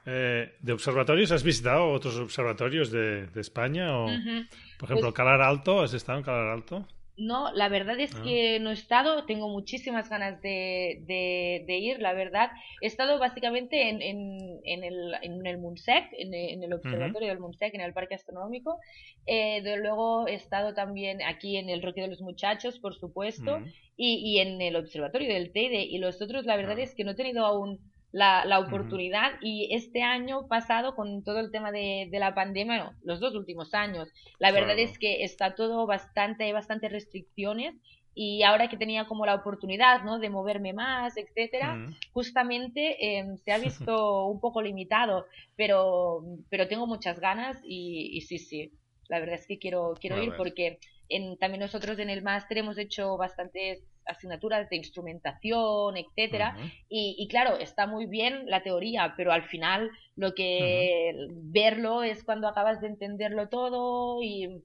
Eh, ¿De observatorios has visitado otros observatorios de, España? O, Por ejemplo, pues Calar Alto, ¿has estado en Calar Alto? No, la verdad es ah. que no he estado, tengo muchísimas ganas de, de, ir, la verdad. He estado básicamente en, en, en, el, en el MUNSEC, en, el observatorio del MUNSEC, en el Parque Astronómico. Eh, de, luego he estado también aquí en el Roque de los Muchachos, por supuesto, y, y en el observatorio del TEDE. Y los otros, la verdad ah. es que no he tenido aún la, la oportunidad. Y este año pasado con todo el tema de, de la pandemia, los dos últimos años, la verdad es que está todo bastante, hay bastantes restricciones. Y ahora que tenía como la oportunidad ¿no? de moverme más, etcétera, justamente em, se ha visto un poco limitado, pero, pero tengo muchas ganas y, y sí, sí, la verdad es que quiero, quiero ir porque en, también nosotros en el máster hemos hecho bastantes asignaturas de instrumentación, etcétera, y, claro, está muy bien la teoría, pero al final lo que verlo es cuando acabas de entenderlo todo y,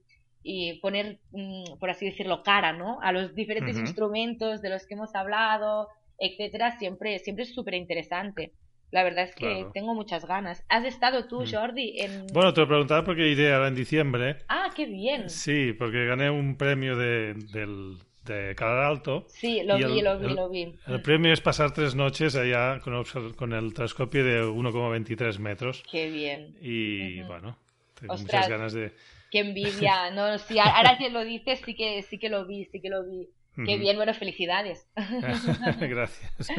poner, mm, por así decirlo, cara, ¿no? A los diferentes instrumentos de los que hemos hablado, etcétera, siempre, siempre es súper interesante. La verdad es que tengo muchas ganas. ¿Has estado tú, mm. Jordi? En... Bueno, te lo preguntaba porque iré ahora en diciembre. Ah, qué bien. Sí, porque gané un premio de, del, de Alto. Sí, lo vi, lo vi, lo vi. El premio es pasar tres noches allá con, con el telescopio de 1,23 metros. Qué bien. Y bueno, tengo muchas ganas de... Qué envidia. No, sí, ahora que lo dices, sí que, sí que lo vi, sí que lo vi. Qué bien, bueno, felicidades. Gracias.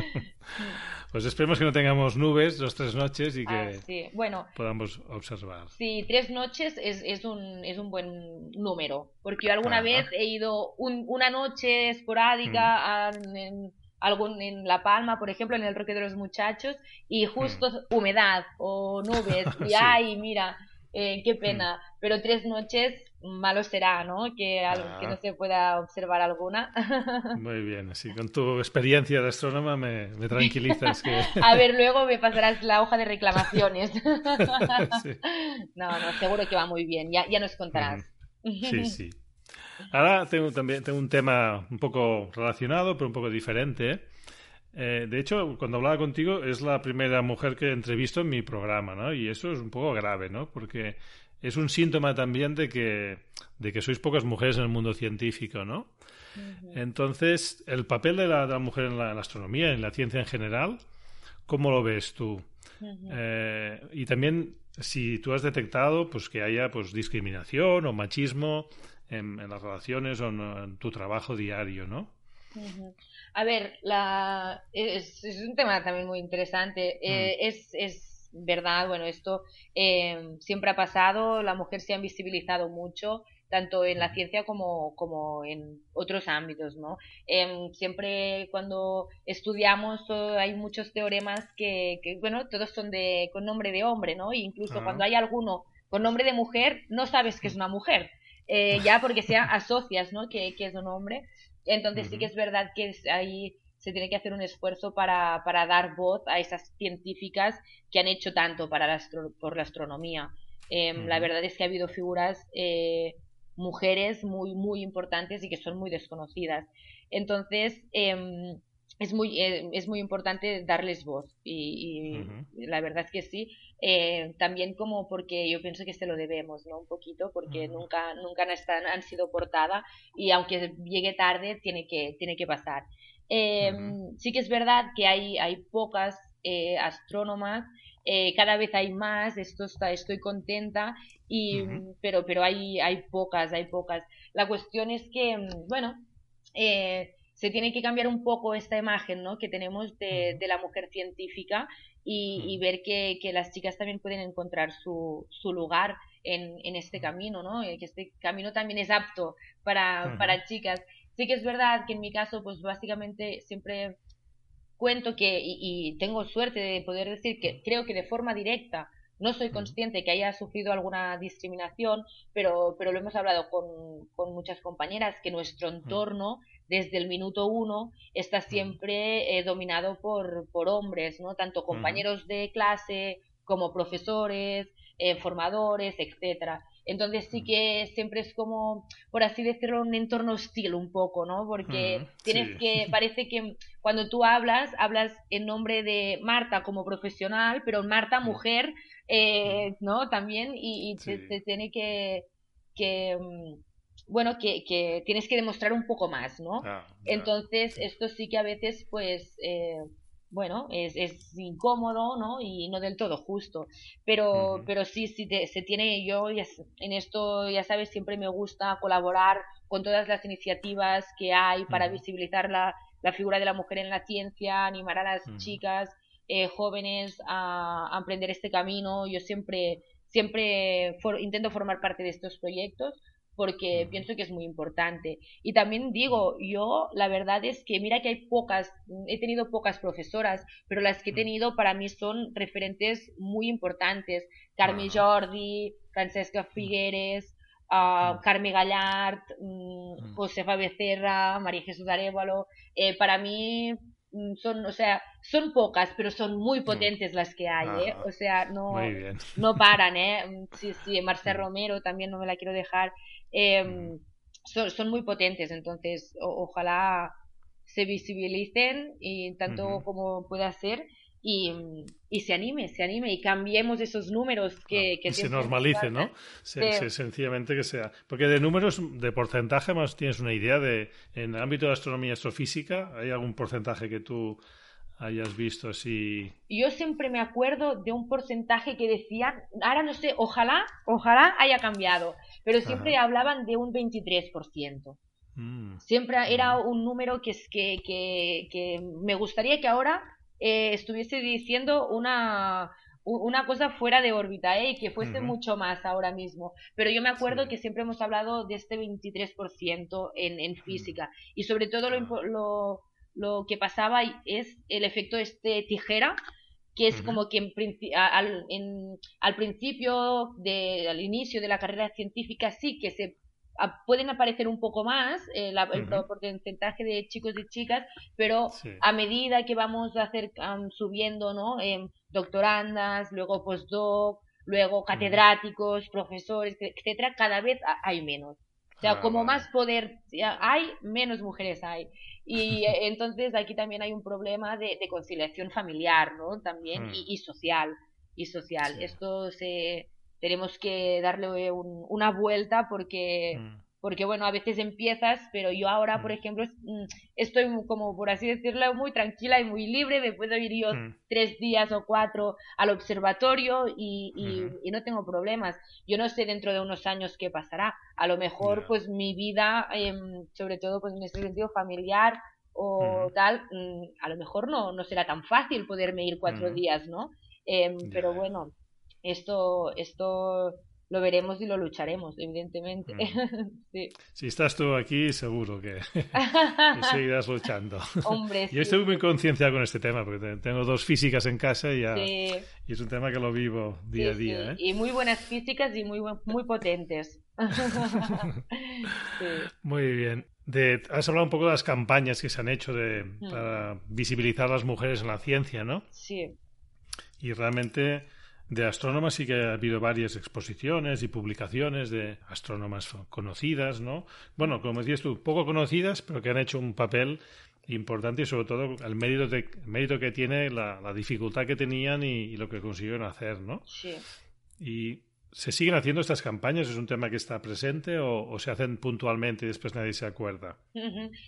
Pues esperemos que no tengamos nubes dos tres noches y que bueno, podamos observar. Sí, tres noches es, es, un, es un buen número, porque yo alguna vez he ido una noche esporádica en, algún, en La Palma, por ejemplo, en el Roque de los Muchachos, y justo humedad o nubes, y ay, mira, eh, qué pena, pero tres noches malo será, ¿no? Que, que no se pueda observar alguna. Muy bien, así con tu experiencia de astrónoma me, me tranquilizas. Que... A ver, luego me pasarás la hoja de reclamaciones. No, no, seguro que va muy bien, ya, ya nos contarás. Sí, sí. Ahora tengo también tengo un tema un poco relacionado, pero un poco diferente. Eh, de hecho, cuando hablaba contigo, es la primera mujer que he entrevisto en mi programa, ¿no? Y eso es un poco grave, ¿no? Porque es un síntoma también de que, de que sois pocas mujeres en el mundo científico, ¿no? Entonces, el papel de la, mujer en la, astronomía, en la ciencia en general, ¿cómo lo ves tú? Eh, y también si tú has detectado pues que haya pues discriminación o machismo en, las relaciones o en, tu trabajo diario, ¿no? A ver, la, es, un tema también muy interesante. Eh, mm. es, es verdad, bueno, esto eh, siempre ha pasado, la mujer se ha visibilizado mucho, tanto en la ciencia como, como en otros ámbitos, ¿no? Em, siempre cuando estudiamos hay muchos teoremas que, que, bueno, todos son de, con nombre de hombre, ¿no? E incluso cuando hay alguno con nombre de mujer, no sabes que es una mujer, eh, ya porque sea asocias, ¿no? Que, que es un hombre. Entonces sí que es verdad que hay se tiene que hacer un esfuerzo para, para dar voz a esas científicas que han hecho tanto para la por la astronomía. Em, la verdad es que ha habido figuras eh, mujeres muy, muy importantes y que son muy desconocidas. Entonces, em, es muy, eh, es muy importante darles voz y, la verdad es que sí. Eh, también como porque yo pienso que se lo debemos, ¿no? Un poquito, porque nunca, nunca han, han sido portada y aunque llegue tarde, tiene que, tiene que pasar. Em, sí que es verdad que hay, hay pocas eh, astrónomas, eh, cada vez hay más, esto está, estoy contenta, y, pero, pero hay, hay pocas, hay pocas. La cuestión es que, mm, bueno, eh, se tiene que cambiar un poco esta imagen ¿no? que tenemos de, de la mujer científica y, ver que, que, las chicas también pueden encontrar su, su lugar en, en, este camino, ¿no? que este camino también es apto para, para chicas. Sí que es verdad que en mi caso, pues básicamente siempre cuento que, y, tengo suerte de poder decir que creo que de forma directa no soy consciente que haya sufrido alguna discriminación, pero, pero lo hemos hablado con, con muchas compañeras, que nuestro entorno, desde el minuto uno, está siempre eh, dominado por, por hombres, ¿no? Tanto compañeros de clase como profesores, eh, formadores, etcétera. Entonces sí que siempre es como, por así decirlo, un entorno hostil un poco, ¿no? Porque tienes que, parece que cuando tú hablas, hablas en nombre de Marta como profesional, pero Marta mujer, eh, ¿no? También, y, te, tiene que, que mm, bueno, que, que, tienes que demostrar un poco más, ¿no? Ah, Entonces, esto sí que a veces, pues, eh, bueno, es, es, incómodo, ¿no? Y no del todo justo. Pero, pero sí, sí se tiene, yo en esto, ya sabes, siempre me gusta colaborar con todas las iniciativas que hay para visibilizar la, la, figura de la mujer en la ciencia, animar a las chicas eh, jóvenes a, emprender este camino. Yo siempre, siempre intento formar parte de estos proyectos porque pienso que es muy importante. Y también digo, yo la verdad es que mira que hay pocas, he tenido pocas profesoras, pero las que he tenido para mí son referentes muy importantes. Carmen Jordi, Francesca Figueres, uh, Carmen Gallard, mm, Josefa Becerra, María Jesús Arevalo. Eh, para mí mm, son, o sea, son pocas, pero son muy potentes las que hay, ¿eh? O sea, no, no paran, ¿eh? Sí, sí, Marcel Romero también no me la quiero dejar. Em, son, muy potentes, entonces ojalá se visibilicen y tanto como pueda ser y, y, se anime, se anime y cambiemos esos números que, que se normalice, ¿no? sencillamente que sea. Porque de números, de porcentaje, más tienes una idea de, en el ámbito de astronomía y astrofísica, ¿hay algún porcentaje que tú hayas visto así? Yo siempre me acuerdo de un porcentaje que decían, ahora no sé, ojalá, ojalá haya cambiado, pero siempre hablaban de un 23%. Mm. Siempre era mm. un número que, que, que, que me gustaría que ahora eh, estuviese diciendo una, una cosa fuera de órbita ¿eh? y que fuese mucho más ahora mismo. Pero yo me acuerdo que siempre hemos hablado de este 23% en, en física y sobre todo lo, lo, lo, que pasaba es el efecto este tijera que es como que en, al, en, al principio, de, al inicio de la carrera científica sí que se pueden aparecer un poco más eh, el porcentaje de chicos y chicas, pero a medida que vamos a hacer, subiendo, ¿no? doctorandas, luego postdoc, luego catedráticos, profesores, etcétera, cada vez hay menos. O sea, ah, como más poder hay, menos mujeres hay. Y entonces aquí también hay un problema de, conciliación familiar, ¿no? También mm. y, social. Y social. Esto se, tenemos que darle una vuelta porque, mm. Porque, bueno, a veces empiezas, pero yo ahora, por mm. ejemplo, mm, estoy como, por así decirlo, muy tranquila y muy libre, me puedo ir yo tres días o cuatro al observatorio y, y, no tengo problemas. Yo no sé dentro de unos años qué pasará. A lo mejor, pues mi vida, em, sobre todo pues en este sentido familiar, o tal, a lo mejor no, no será tan fácil poderme ir cuatro días, ¿no? Em, pero bueno, esto, esto lo veremos y lo lucharemos, evidentemente. Mm. Si estás tú aquí, seguro que, seguirás luchando. Hombre, Yo estoy muy concienciado con este tema, porque tengo dos físicas en casa y, ya, y es un tema que lo vivo día a día. ¿eh? Y muy buenas físicas y muy, muy potentes. muy bien. De, has hablado un poco de las campañas que se han hecho de, mm. para visibilizar a las mujeres en la ciencia, ¿no? Sí. Y realmente de astrónomas sí que ha habido varias exposiciones y publicaciones de astrónomas conocidas, ¿no? Bueno, como decías tú, poco conocidas, pero que han hecho un papel importante y sobre todo el mérito, de, mérito que tiene la, dificultad que tenían y, y, lo que consiguieron hacer, ¿no? Sí. Y ¿Se siguen haciendo estas campañas? ¿Es un tema que está presente o, se hacen puntualmente y después nadie se acuerda?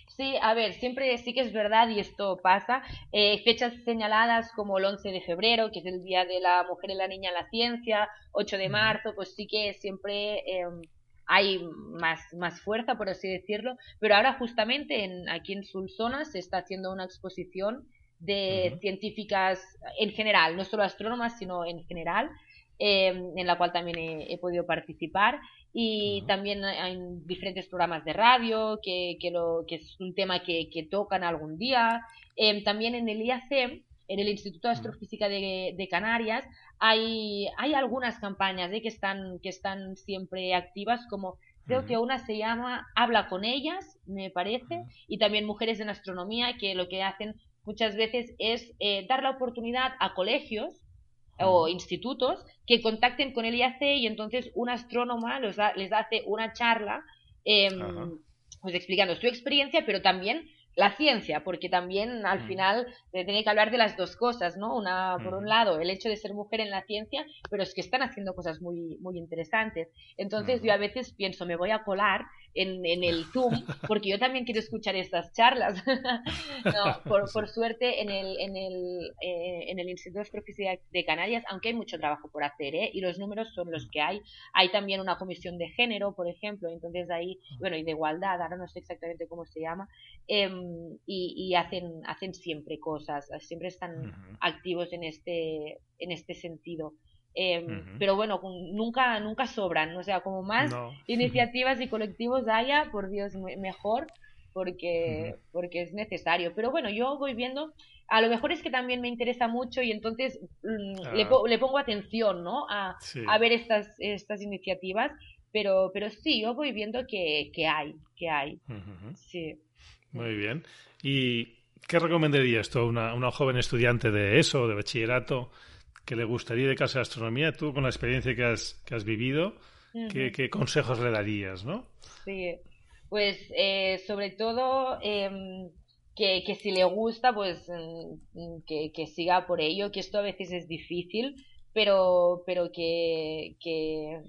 Sí, a ver, siempre sí que es verdad y esto pasa. Eh, fechas señaladas como el 11 de febrero, que es el Día de la Mujer y la Niña en la Ciencia, 8 de marzo, pues sí que siempre em, hay más, más fuerza, por así decirlo. Pero ahora justamente en, aquí en Sulzona se está haciendo una exposición de científicas en general, no solo astrónomas, sino en general Em, en la cual también he, podido participar. Y también hay diferentes programas de radio, que, que, lo, que es un tema que, que tocan algún día. Em, también en el IAC, en el Instituto de Astrofísica de, de Canarias, hay, hay algunas campañas ¿eh? que, están, que están siempre activas, como creo que una se llama Habla con ellas, me parece, y también Mujeres en Astronomía, que lo que hacen muchas veces es eh, dar la oportunidad a colegios o institutos que contacten con el IAC y entonces un astrónoma les, les hace una charla em, pues explicando su experiencia, pero también la ciencia, porque también al mm. final se tiene que hablar de las dos cosas, ¿no? Una, por un mm. lado, el hecho de ser mujer en la ciencia, pero es que están haciendo cosas muy, muy interesantes. Entonces yo a veces pienso, me voy a colar en, en el Zoom, porque yo también quiero escuchar estas charlas. no, por, por, suerte, en el, en el, eh, en el Instituto de Astrofísica de Canarias, aunque hay mucho trabajo por hacer, ¿eh? Y los números son los que hay. Hay también una comisión de género, por ejemplo, entonces ahí, bueno, y de igualdad, ahora no sé exactamente cómo se llama. Eh, y, hacen, hacen siempre cosas, siempre están activos en este, en este sentido. Em, pero bueno, nunca, nunca sobran, o sea, como más iniciativas y colectivos haya, por Dios, mejor, porque, porque es necesario. Pero bueno, yo voy viendo, a lo mejor es que también me interesa mucho y entonces mm, le, le, pongo atención, ¿no? A, a ver estas, estas iniciativas, pero, pero sí, yo voy viendo que, que hay, que hay. Sí. Muy bien. ¿Y qué recomendarías tú a una, una joven estudiante de eso, de bachillerato, que le gustaría dedicarse a la astronomía? Tú, con la experiencia que has, que has vivido, ¿qué, consejos le darías, no? Sí, pues eh, sobre todo em, que, que si le gusta, pues mm, que, que, siga por ello, que esto a veces es difícil, pero, pero que, que,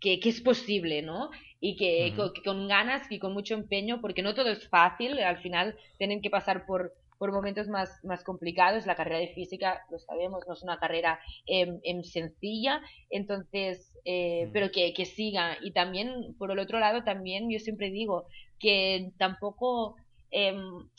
que, es posible, ¿no? Y que, con, ganas y con mucho empeño, porque no todo es fácil, al final tienen que pasar por, por momentos más, más complicados. La carrera de física, lo sabemos, no es una carrera em, em, sencilla, entonces, eh, pero que, que siga. Y también, por el otro lado, también yo siempre digo que tampoco mm,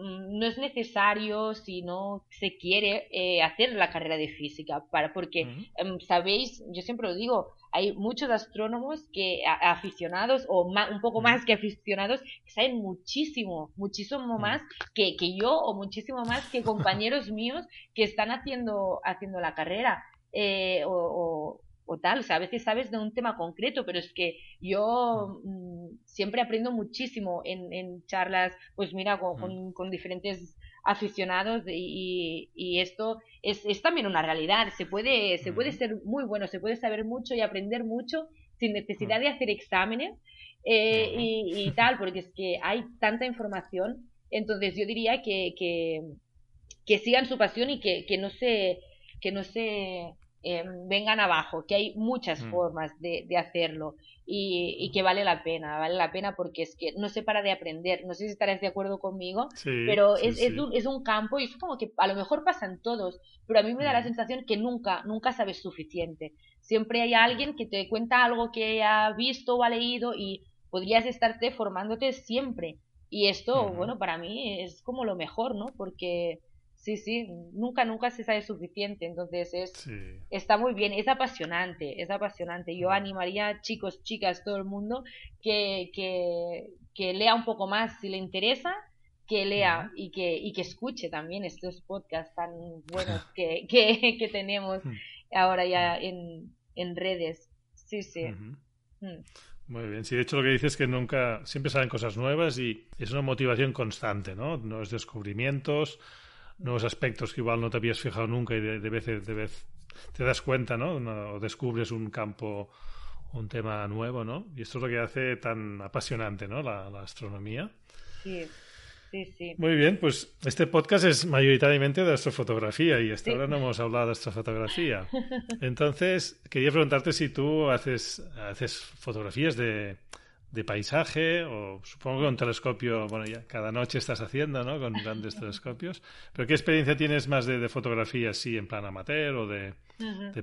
no es necesario si no se quiere eh, hacer la carrera de física para porque em, sabéis yo siempre lo digo hay muchos astrónomos que aficionados o un poco más que aficionados que saben muchísimo muchísimo más que, que, yo o muchísimo más que compañeros míos que están haciendo haciendo la carrera eh, o, o tal, o sea, a veces sabes de un tema concreto, pero es que yo mm, siempre aprendo muchísimo en, en charlas, pues mira, con, con, diferentes aficionados y, y esto es, es, también una realidad, se puede, se puede ser muy bueno, se puede saber mucho y aprender mucho sin necesidad de hacer exámenes eh, y, y, tal, porque es que hay tanta información, entonces yo diría que, que, que sigan su pasión y que, que no se que no se eh, vengan abajo, que hay muchas mm. formas de, de hacerlo y, y, que vale la pena, vale la pena porque es que no se para de aprender, no sé si estarás de acuerdo conmigo, pero es, Es, un, es, un, campo y es como que a lo mejor pasan todos, pero a mí me da la mm. sensación que nunca, nunca sabes suficiente. Siempre hay alguien que te cuenta algo que ha visto o ha leído y podrías estarte formándote siempre. Y esto, bueno, para mí es como lo mejor, ¿no? Porque Sí, sí, nunca, nunca se sabe suficiente, entonces es, está muy bien, es apasionante, es apasionante. Yo animaría chicos, chicas, todo el mundo que, que, que lea un poco más si le interesa, que lea y que, y que escuche también estos podcasts tan buenos que, que, que tenemos ahora ya en, en redes. Sí, sí. Mm. Muy bien, sí, de hecho lo que dices es que nunca, siempre salen cosas nuevas y es una motivación constante, ¿no? Nuevos descubrimientos, nuevos aspectos que igual no te habías fijado nunca y de, vez, de vez te das cuenta, ¿no? O descubres un campo, un tema nuevo, ¿no? Y esto es lo que hace tan apasionante, ¿no? La, astronomía. Sí. Sí, sí. Muy bien, pues este podcast es mayoritariamente de astrofotografía y hasta ahora no hemos hablado de astrofotografía. Entonces, quería preguntarte si tú haces, haces fotografías de, de paisaje o supongo que un telescopio, bueno, ya cada noche estás haciendo, ¿no? Con grandes telescopios. Pero ¿qué experiencia tienes más de, fotografía así en plan amateur o de,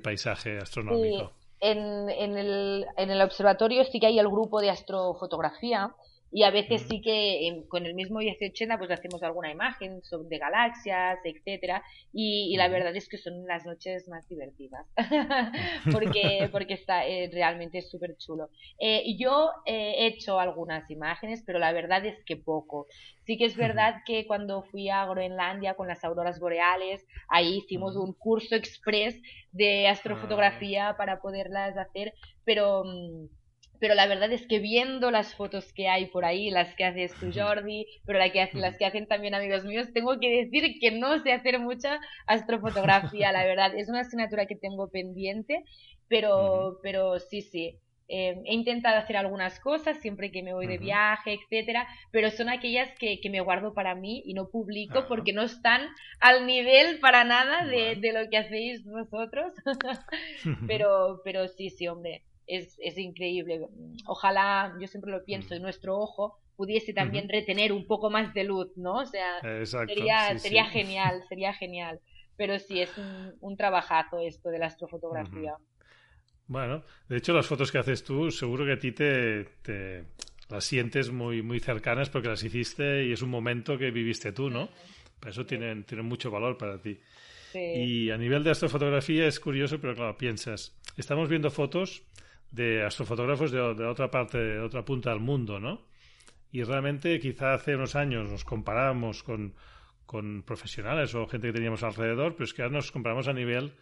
paisaje astronómico? En, en, el, en el observatorio sí que hay el grupo de astrofotografía y a veces sí que em, con el mismo IC80 pues hacemos alguna imagen sobre, de galaxias, etcétera, y, la verdad es que son las noches más divertidas, porque, porque está eh, realmente súper chulo. Eh, yo he hecho algunas imágenes, pero la verdad es que poco. Sí que es verdad que cuando fui a Groenlandia con las auroras boreales, ahí hicimos un curso express de astrofotografía ah. para poderlas hacer, pero... Mm, pero la verdad es que viendo las fotos que hay por ahí, las que haces tú Jordi, pero la que las que hacen también amigos míos, tengo que decir que no sé hacer mucha astrofotografía, la verdad, es una asignatura que tengo pendiente, pero, pero sí, sí. Eh, he intentado hacer algunas cosas siempre que me voy de viaje, etcétera, pero son aquellas que, que, me guardo para mí y no publico porque no están al nivel para nada de, de lo que hacéis vosotros. pero, pero sí, sí, hombre es, es increíble. Ojalá, yo siempre lo pienso, en nuestro ojo pudiese también retener un poco más de luz, ¿no? O sea, sería, sería genial, sería genial. Pero sí, es un, trabajazo esto de la astrofotografía. Bueno, de hecho las fotos que haces tú, seguro que a ti te, te, las sientes muy, muy cercanas porque las hiciste y es un momento que viviste tú, ¿no? Por eso tienen, tienen mucho valor para ti. Y a nivel de astrofotografía es curioso, pero claro, piensas, estamos viendo fotos de astrofotógrafos de, de, otra parte, de otra punta del mundo, ¿no? Y realmente quizá hace unos años nos comparamos con, con profesionales o gente que teníamos alrededor, pero es que ahora nos comparamos a nivel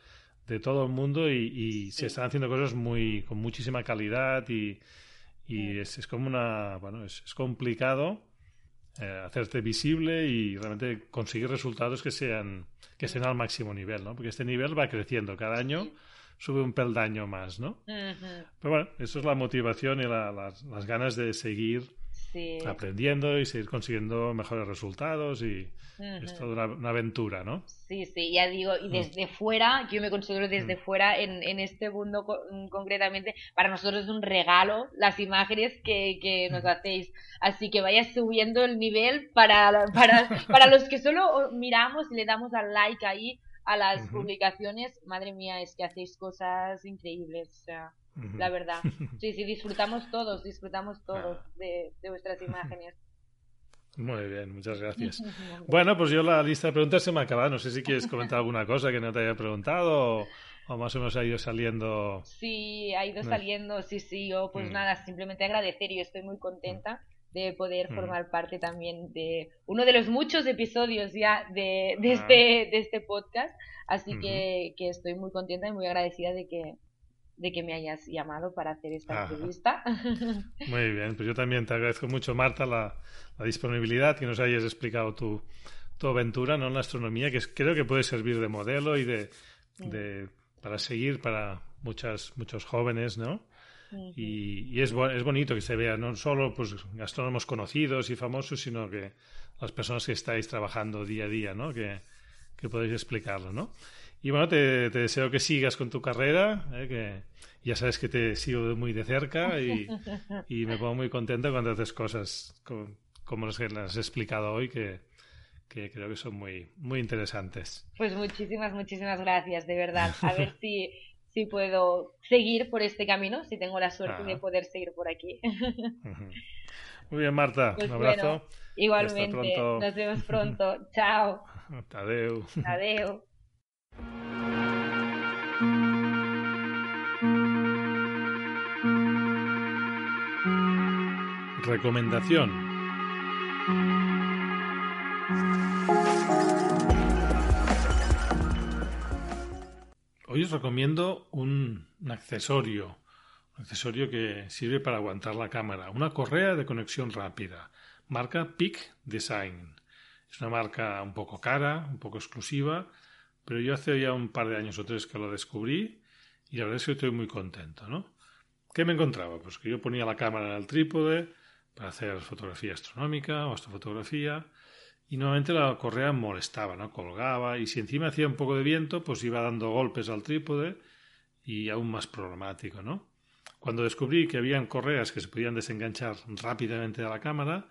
de todo el mundo y, se están haciendo cosas muy con muchísima calidad y, y es, es, como una bueno es, es complicado eh, hacerte visible y realmente conseguir resultados que sean que sean al máximo nivel no porque este nivel va creciendo cada año sube un peldaño más, ¿no? Pero bueno, eso es la motivación y las, ganas de seguir aprendiendo y seguir consiguiendo mejores resultados y es toda una, aventura, ¿no? Sí, sí, ya digo, y mm. desde fuera, yo me considero desde mm. fuera en, en, este mundo mm, concretamente, para nosotros es un regalo las imágenes que, que nos hacéis, así que vaya subiendo el nivel para, para, para los que solo miramos y le damos al like ahí a las publicaciones, madre mía, es que hacéis cosas increíbles, o sea, la verdad. Sí, sí, disfrutamos todos, disfrutamos todos ah. de, vuestras imágenes. Muy bien, muchas gracias. Bueno, pues yo la lista de preguntas se me ha acabado. No sé si quieres comentar alguna cosa que no te haya preguntado o, más o menos ha ido saliendo. Sí, ha ido saliendo, sí, sí. Yo, pues mm. nada, simplemente agradecer. y estoy muy contenta de poder mm. formar parte también de uno de los muchos episodios ya de, de, ah. este, de este podcast. Así que, que, estoy muy contenta y muy agradecida de que, de que me hayas llamado para hacer esta entrevista. Muy bien, pues yo también te agradezco mucho, Marta, la, disponibilidad que nos hayas explicado tu, tu aventura ¿no? en la astronomía, que creo que puede servir de modelo y de, de para seguir para muchas, muchos jóvenes, ¿no? Y, es, es bonito que se vea no solo pues, astrónomos conocidos y famosos, sino que las personas que estáis trabajando día a día, ¿no? Que, que podéis explicarlo, ¿no? Y bueno, te, deseo que sigas con tu carrera, ¿eh? que ya sabes que te sigo muy de cerca y, me pongo muy contento cuando haces cosas como, las que has explicado hoy, que, que creo que son muy, muy interesantes. Pues muchísimas, muchísimas gracias, de verdad. A ver si, si puedo seguir por este camino, si tengo la suerte de poder seguir por aquí. Muy bien, Marta. Pues un abrazo. igualmente. Nos vemos pronto. Chao. Adeu. Adeu. Recomendación. Os recomiendo un, accesorio, un accesorio que sirve para aguantar la cámara, una correa de conexión rápida, marca Peak Design. Es una marca un poco cara, un poco exclusiva, pero yo hace ya un par de años o tres que lo descubrí y la verdad es que estoy muy contento, ¿no? ¿Qué me encontraba? Pues que yo ponía la cámara en el trípode para hacer fotografía astronómica o astrofotografía y normalmente la correa molestaba, ¿no? Colgaba y si encima hacía un poco de viento, pues iba dando golpes al trípode y aún más problemático, ¿no? Cuando descubrí que habían correas que se podían desenganchar rápidamente de la cámara,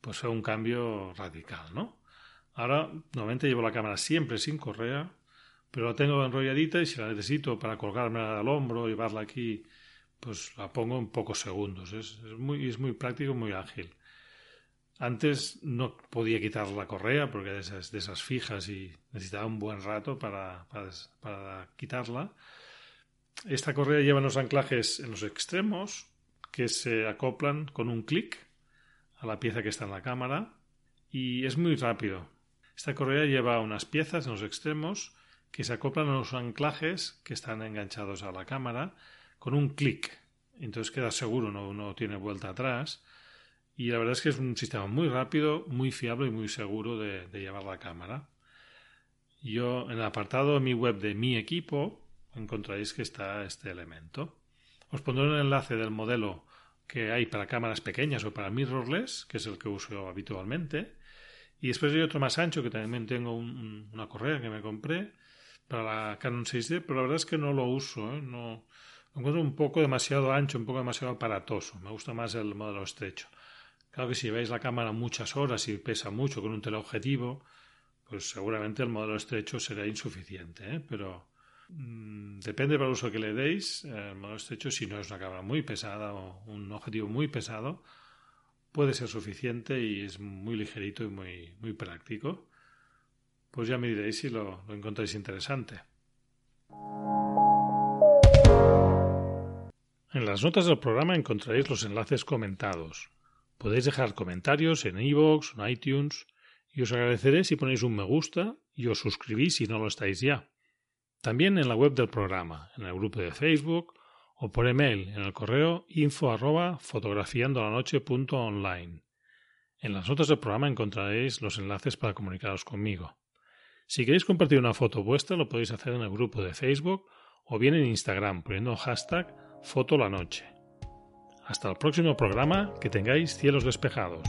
pues fue un cambio radical, ¿no? Ahora, normalmente llevo la cámara siempre sin correa pero la tengo enrolladita y si la necesito para colgarme al hombro, llevarla aquí, pues la pongo en pocos segundos. Es, muy, es muy práctico, muy ágil. Antes no podía quitar la correa porque de esas, de esas fijas y necesitaba un buen rato para, para, quitarla. Esta correa lleva unos anclajes en los extremos que se acoplan con un clic a la pieza que está en la cámara y es muy rápido. Esta correa lleva unas piezas en los extremos que se acoplan a los anclajes que están enganchados a la cámara con un clic. Entonces queda seguro, no, no tiene vuelta atrás. Y la verdad es que es un sistema muy rápido, muy fiable y muy seguro de, llevar la cámara. Yo en el apartado de mi web de mi equipo encontraréis que está este elemento. Os pondré un enlace del modelo que hay para cámaras pequeñas o para mirrorless, que es el que uso habitualmente. Y después hay otro más ancho que también tengo una correa que me compré para la Canon 6D, pero la verdad es que no lo uso, ¿eh? no, lo encuentro un poco demasiado ancho, un poco demasiado aparatoso, me gusta más el modelo estrecho. Claro que si veis la cámara muchas horas y pesa mucho con un teleobjetivo, pues seguramente el modelo estrecho será insuficiente, ¿eh? pero mm, depende para el uso que le deis, el modelo estrecho si no es una cámara muy pesada o un objetivo muy pesado, puede ser suficiente y es muy ligerito y muy, muy práctico pues ya me diréis si lo, encontráis interesante. En las notas del programa encontraréis los enlaces comentados. Podéis dejar comentarios en iVoox o en iTunes y os agradeceré si ponéis un me gusta y os suscribís si no lo estáis ya. También en la web del programa, en el grupo de Facebook o por email en el correo info arroba fotografiandolanoche.online. En las notas del programa encontraréis los enlaces para comunicaros conmigo. Si queréis compartir una foto vuestra, lo podéis hacer en el grupo de Facebook o bien en Instagram poniendo hashtag fotolanoche. Hasta el próximo programa, que tengáis cielos despejados.